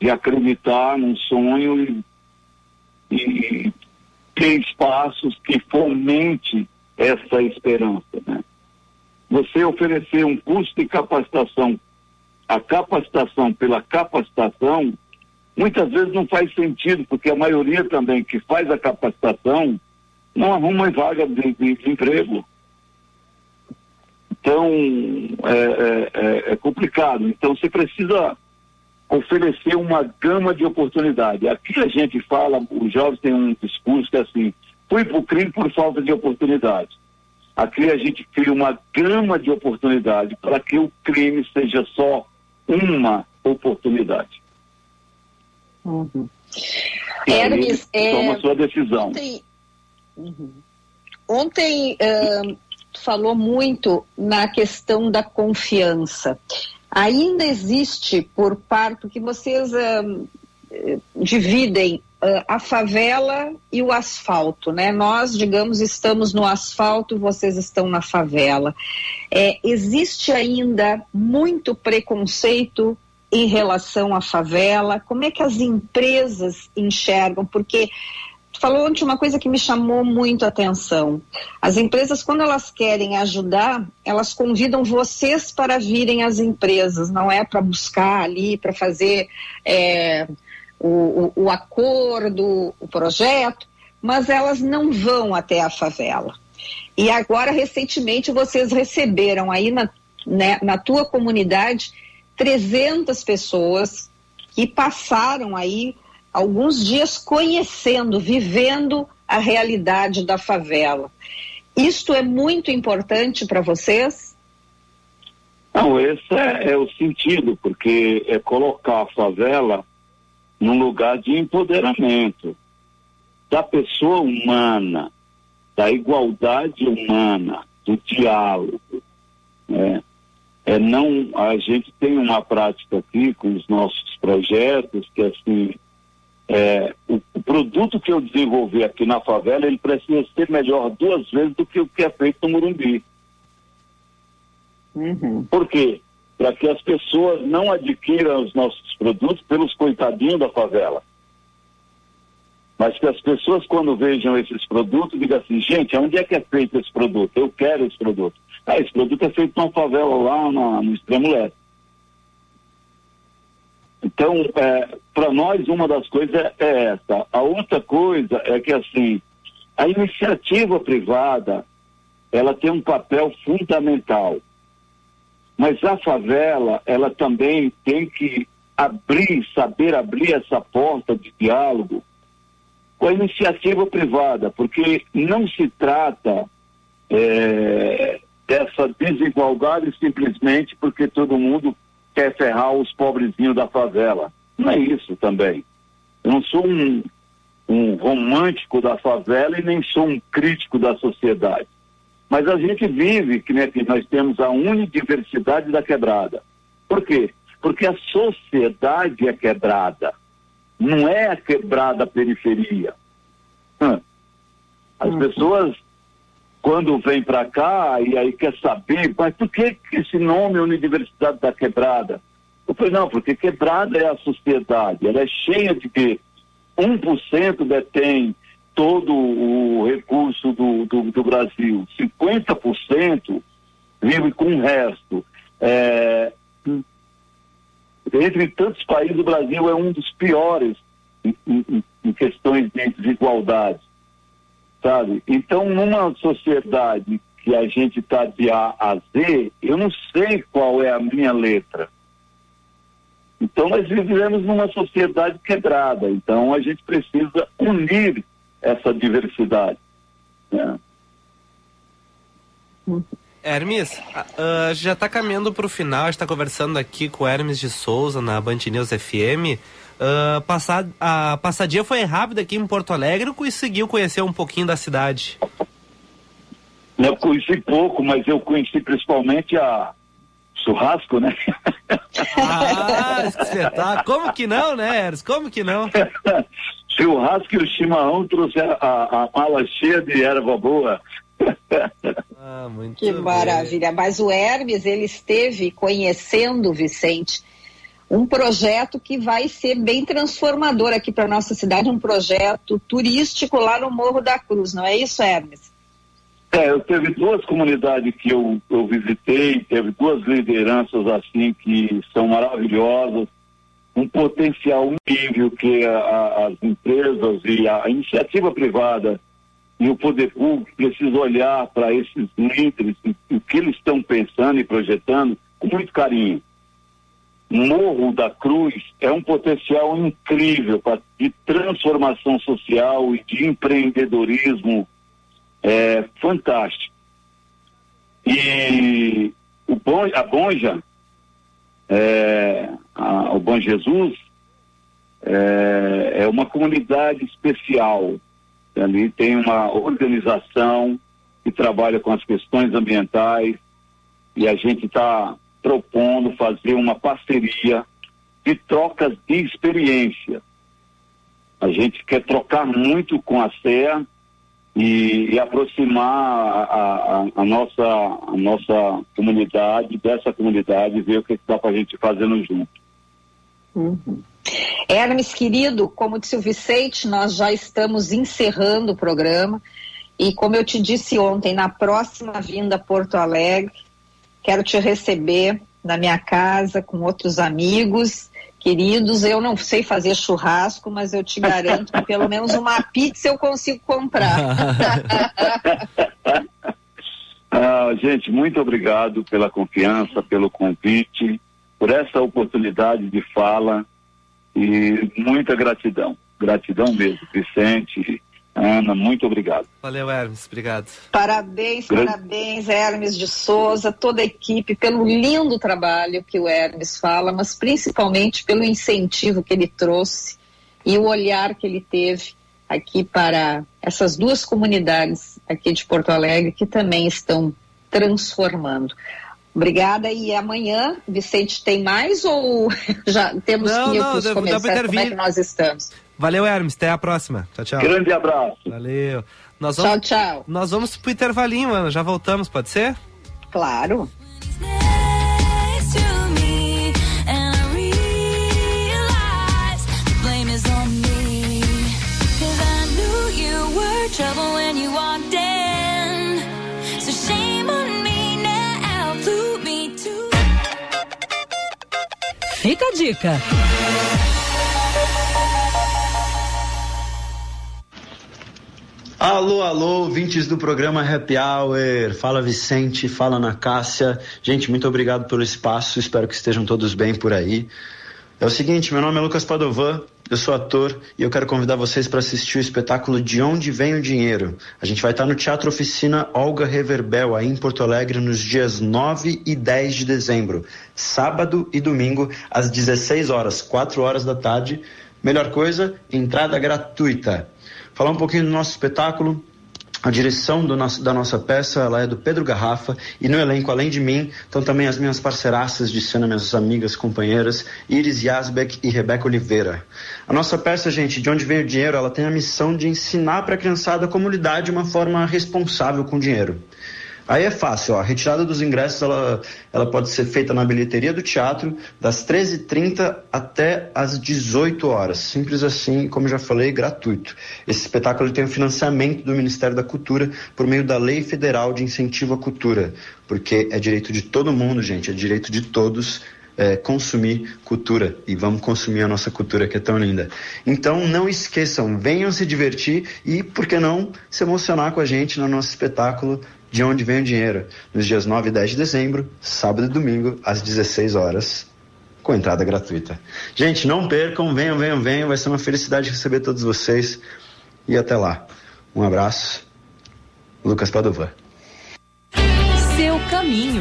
Speaker 16: de acreditar num sonho e, e ter espaços que fomente essa esperança, né? Você oferecer um curso de capacitação, a capacitação pela capacitação, muitas vezes não faz sentido, porque a maioria também que faz a capacitação não arruma vaga de, de- de emprego. Então, é, é- é- é complicado. Então, você precisa oferecer uma gama de oportunidade. Aqui a gente fala, os jovens têm um discurso que é assim, fui para o crime por falta de oportunidade. Aqui a gente cria uma gama de oportunidade para que o crime seja só uma oportunidade. E aí
Speaker 3: Hermes, é,
Speaker 16: toma sua decisão.
Speaker 3: Ontem, Uhum. Ontem tu falou muito na questão da confiança. Ainda existe por parte que vocês eh, dividem a favela e o asfalto, né? Nós, digamos, estamos no asfalto, vocês estão na favela. É, existe ainda muito preconceito em relação à favela? Como é que as empresas enxergam? Porque falou ontem uma coisa que me chamou muito a atenção. As empresas, quando elas querem ajudar, elas convidam vocês para virem às empresas, não é para buscar ali, para fazer é, o, o, acordo, o projeto, mas elas não vão até a favela. E agora, recentemente, vocês receberam aí na, né, na tua comunidade 300 pessoas que passaram aí alguns dias conhecendo, vivendo a realidade da favela. Isto é muito importante para vocês?
Speaker 16: Não, esse é, é o sentido, porque é colocar a favela num lugar de empoderamento da pessoa humana, da igualdade humana, do diálogo. Né? É não, a gente tem uma prática aqui com os nossos projetos que assim é, o, o, produto que eu desenvolvi aqui na favela ele precisa ser melhor duas vezes do que o que é feito no Morumbi.
Speaker 3: Uhum.
Speaker 16: Por quê? Para que as pessoas não adquiram os nossos produtos pelos coitadinhos da favela. Mas que as pessoas, quando vejam esses produtos, digam assim, gente, onde é que é feito esse produto? Eu quero esse produto. Ah, esse produto é feito numa favela lá no extremo leste. Então, é, para nós, uma das coisas é, é essa. A outra coisa é que, assim, a iniciativa privada, ela tem um papel fundamental. Mas a favela, ela também tem que abrir, saber abrir essa porta de diálogo com a iniciativa privada, porque não se trata é, dessa desigualdade simplesmente porque todo mundo quer ferrar os pobrezinhos da favela. Não é isso também. Eu não sou um, um romântico da favela e nem sou um crítico da sociedade. Mas a gente vive que, né, que nós temos a unidiversidade da quebrada. Por quê? Porque a sociedade é quebrada. Não é a quebrada periferia. Hum. As pessoas, quando vêm para cá e aí quer saber, mas por que, esse nome é Universidade da Quebrada? Eu falei, não, porque quebrada é a sociedade, ela é cheia de que 1% detém todo o recurso do, do, do Brasil, 50% vive com o resto. É, entre tantos países, o Brasil é um dos piores em, em, em questões de desigualdade, sabe? Então, numa sociedade que a gente está de A a Z, eu não sei qual é a minha letra. Então, nós vivemos numa sociedade quebrada. Então, a gente precisa unir essa diversidade. Né?
Speaker 2: Hermes, uh, já está caminhando para o final, está conversando aqui com o Hermes de Souza na Band News FM. Uh, passad, a passadinha foi rápida aqui em Porto Alegre ou conseguiu conhecer um pouquinho da cidade?
Speaker 16: Eu conheci pouco, mas eu conheci principalmente a churrasco, né?
Speaker 2: Ah, espetáculo. Como que não, né, Hermes? Como que não?
Speaker 16: churrasco e o chimarrão trouxe a, a, mala cheia de erva boa.
Speaker 2: Ah, muito
Speaker 3: Que
Speaker 2: bem.
Speaker 3: maravilha. Mas o Hermes, ele esteve conhecendo, Vicente, um projeto que vai ser bem transformador aqui para nossa cidade, um projeto turístico lá no Morro da Cruz, não é isso, Hermes?
Speaker 16: É, eu teve duas comunidades que eu, eu visitei, teve duas lideranças assim que são maravilhosas, um potencial incrível que a- a- as empresas e a iniciativa privada e o poder público precisam olhar para esses líderes o que eles estão pensando e projetando com muito carinho. Morro da Cruz é um potencial incrível pra, de transformação social e de empreendedorismo é, fantástico. E o a Bonja, é, a- o Bom Jesus, é, é uma comunidade especial. Ali tem uma organização que trabalha com as questões ambientais e a gente está propondo fazer uma parceria de trocas de experiência. A gente quer trocar muito com a CEA e, e aproximar a, a- a nossa, a nossa comunidade dessa comunidade e ver o que, que dá para a gente fazendo junto.
Speaker 3: Uhum. Hermes, querido, como disse o Vicente, nós já estamos encerrando o programa. E como eu te disse ontem, na próxima vinda a Porto Alegre, quero te receber na minha casa com outros amigos queridos. Eu não sei fazer churrasco, mas eu te garanto que pelo menos uma pizza eu consigo comprar.
Speaker 16: Ah, gente, muito obrigado pela confiança, pelo convite, por essa oportunidade de fala e muita gratidão. Gratidão mesmo, Vicente, Ana, muito obrigado.
Speaker 2: Valeu, Hermes. Obrigado.
Speaker 3: Parabéns,
Speaker 16: Grande-
Speaker 3: parabéns, Hermes de Souza, toda a equipe, pelo lindo trabalho que o Hermes fala, mas principalmente pelo incentivo que ele trouxe e o olhar que ele teve aqui para essas duas comunidades aqui de Porto Alegre que também estão transformando. Obrigada e amanhã, Vicente, tem mais ou já temos
Speaker 2: Não,
Speaker 3: que ir
Speaker 2: não, dá- dá pra
Speaker 3: comerciais? Como é
Speaker 2: intervir.
Speaker 3: que nós estamos?
Speaker 2: Valeu, Hermes. Até a próxima. Tchau, tchau.
Speaker 16: Grande abraço.
Speaker 2: Valeu. Nós
Speaker 3: Tchau,
Speaker 2: vamos,
Speaker 3: tchau.
Speaker 2: Nós vamos pro intervalinho, Ana. Já voltamos, pode ser?
Speaker 3: Claro.
Speaker 1: Fica a dica.
Speaker 17: Alô, alô, ouvintes do programa Happy Hour. Fala Vicente, fala Ana Cássia. Gente, muito obrigado pelo espaço. Espero que estejam todos bem por aí. É o seguinte, meu nome é Lucas Padovan, eu sou ator e eu quero convidar vocês para assistir o espetáculo De Onde Vem o Dinheiro. A gente vai estar no Teatro Oficina Olga Reverbel, aí em Porto Alegre, nos dias 9 e 10 de dezembro, sábado e domingo, às 16 horas, 4 horas da tarde. Melhor coisa, entrada gratuita. Falar um pouquinho do nosso espetáculo. A direção nosso- da nossa peça ela é do Pedro Garrafa e no elenco, além de mim, estão também as minhas parceiraças de cena, minhas amigas, companheiras, Iris Yazbek e Rebeca Oliveira. A nossa peça, gente, De Onde Vem o Dinheiro, ela tem a missão de ensinar para a criançada como lidar de uma forma responsável com o dinheiro. Aí é fácil, ó. a retirada dos ingressos ela, ela pode ser feita na bilheteria do teatro das 13h30 até as 18 horas. Simples assim, como já falei, gratuito. Esse espetáculo tem o financiamento do Ministério da Cultura por meio da Lei Federal de Incentivo à Cultura, porque é direito de todo mundo, gente, é direito de todos é, consumir cultura e vamos consumir a nossa cultura que é tão linda. Então não esqueçam, venham se divertir e, por que não, se emocionar com a gente no nosso espetáculo De Onde Vem o Dinheiro, nos dias 9 e 10 de dezembro, sábado e domingo, às 16 horas, com entrada gratuita. Gente, não percam, venham, venham, venham, vai ser uma felicidade receber todos vocês e até lá. Um abraço, Lucas Padovan.
Speaker 1: Seu caminho.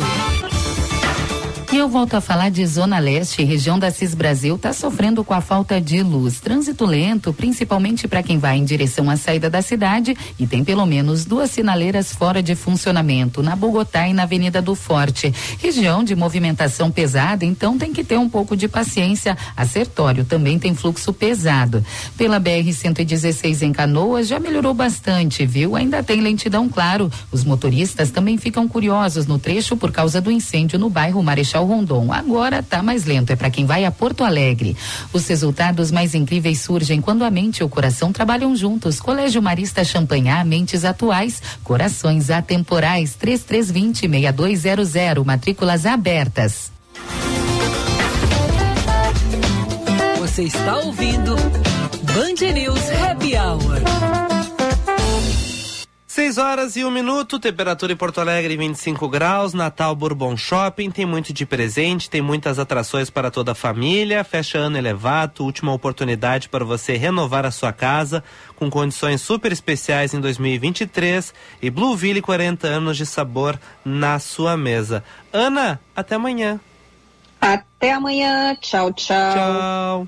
Speaker 6: E eu volto a falar de Zona Leste, região da Cis Brasil está sofrendo com a falta de luz. Trânsito lento, principalmente para quem vai em direção à saída da cidade, e tem pelo menos duas sinaleiras fora de funcionamento, na Bogotá e na Avenida do Forte. Região de movimentação pesada, então tem que ter um pouco de paciência. A Sertório também tem fluxo pesado. Pela BR-116 em Canoas já melhorou bastante, viu? Ainda tem lentidão, claro. Os motoristas também ficam curiosos no trecho por causa do incêndio no bairro Marechal Rondon. Agora tá mais lento, é para quem vai a Porto Alegre. Os resultados mais incríveis surgem quando a mente e o coração trabalham juntos. Colégio Marista Champanhar, mentes atuais, corações atemporais. 3320 6200, matrículas abertas.
Speaker 1: Você está ouvindo Band News Happy Hour.
Speaker 2: 6 horas e um minuto, temperatura em Porto Alegre 25 graus, Natal Bourbon Shopping, tem muito de presente, tem muitas atrações para toda a família, fecha ano elevado, última oportunidade para você renovar a sua casa com condições super especiais em 2023 e Blueville 40 anos de sabor na sua mesa. Ana, até amanhã.
Speaker 3: Até amanhã. Tchau, tchau.
Speaker 2: Tchau.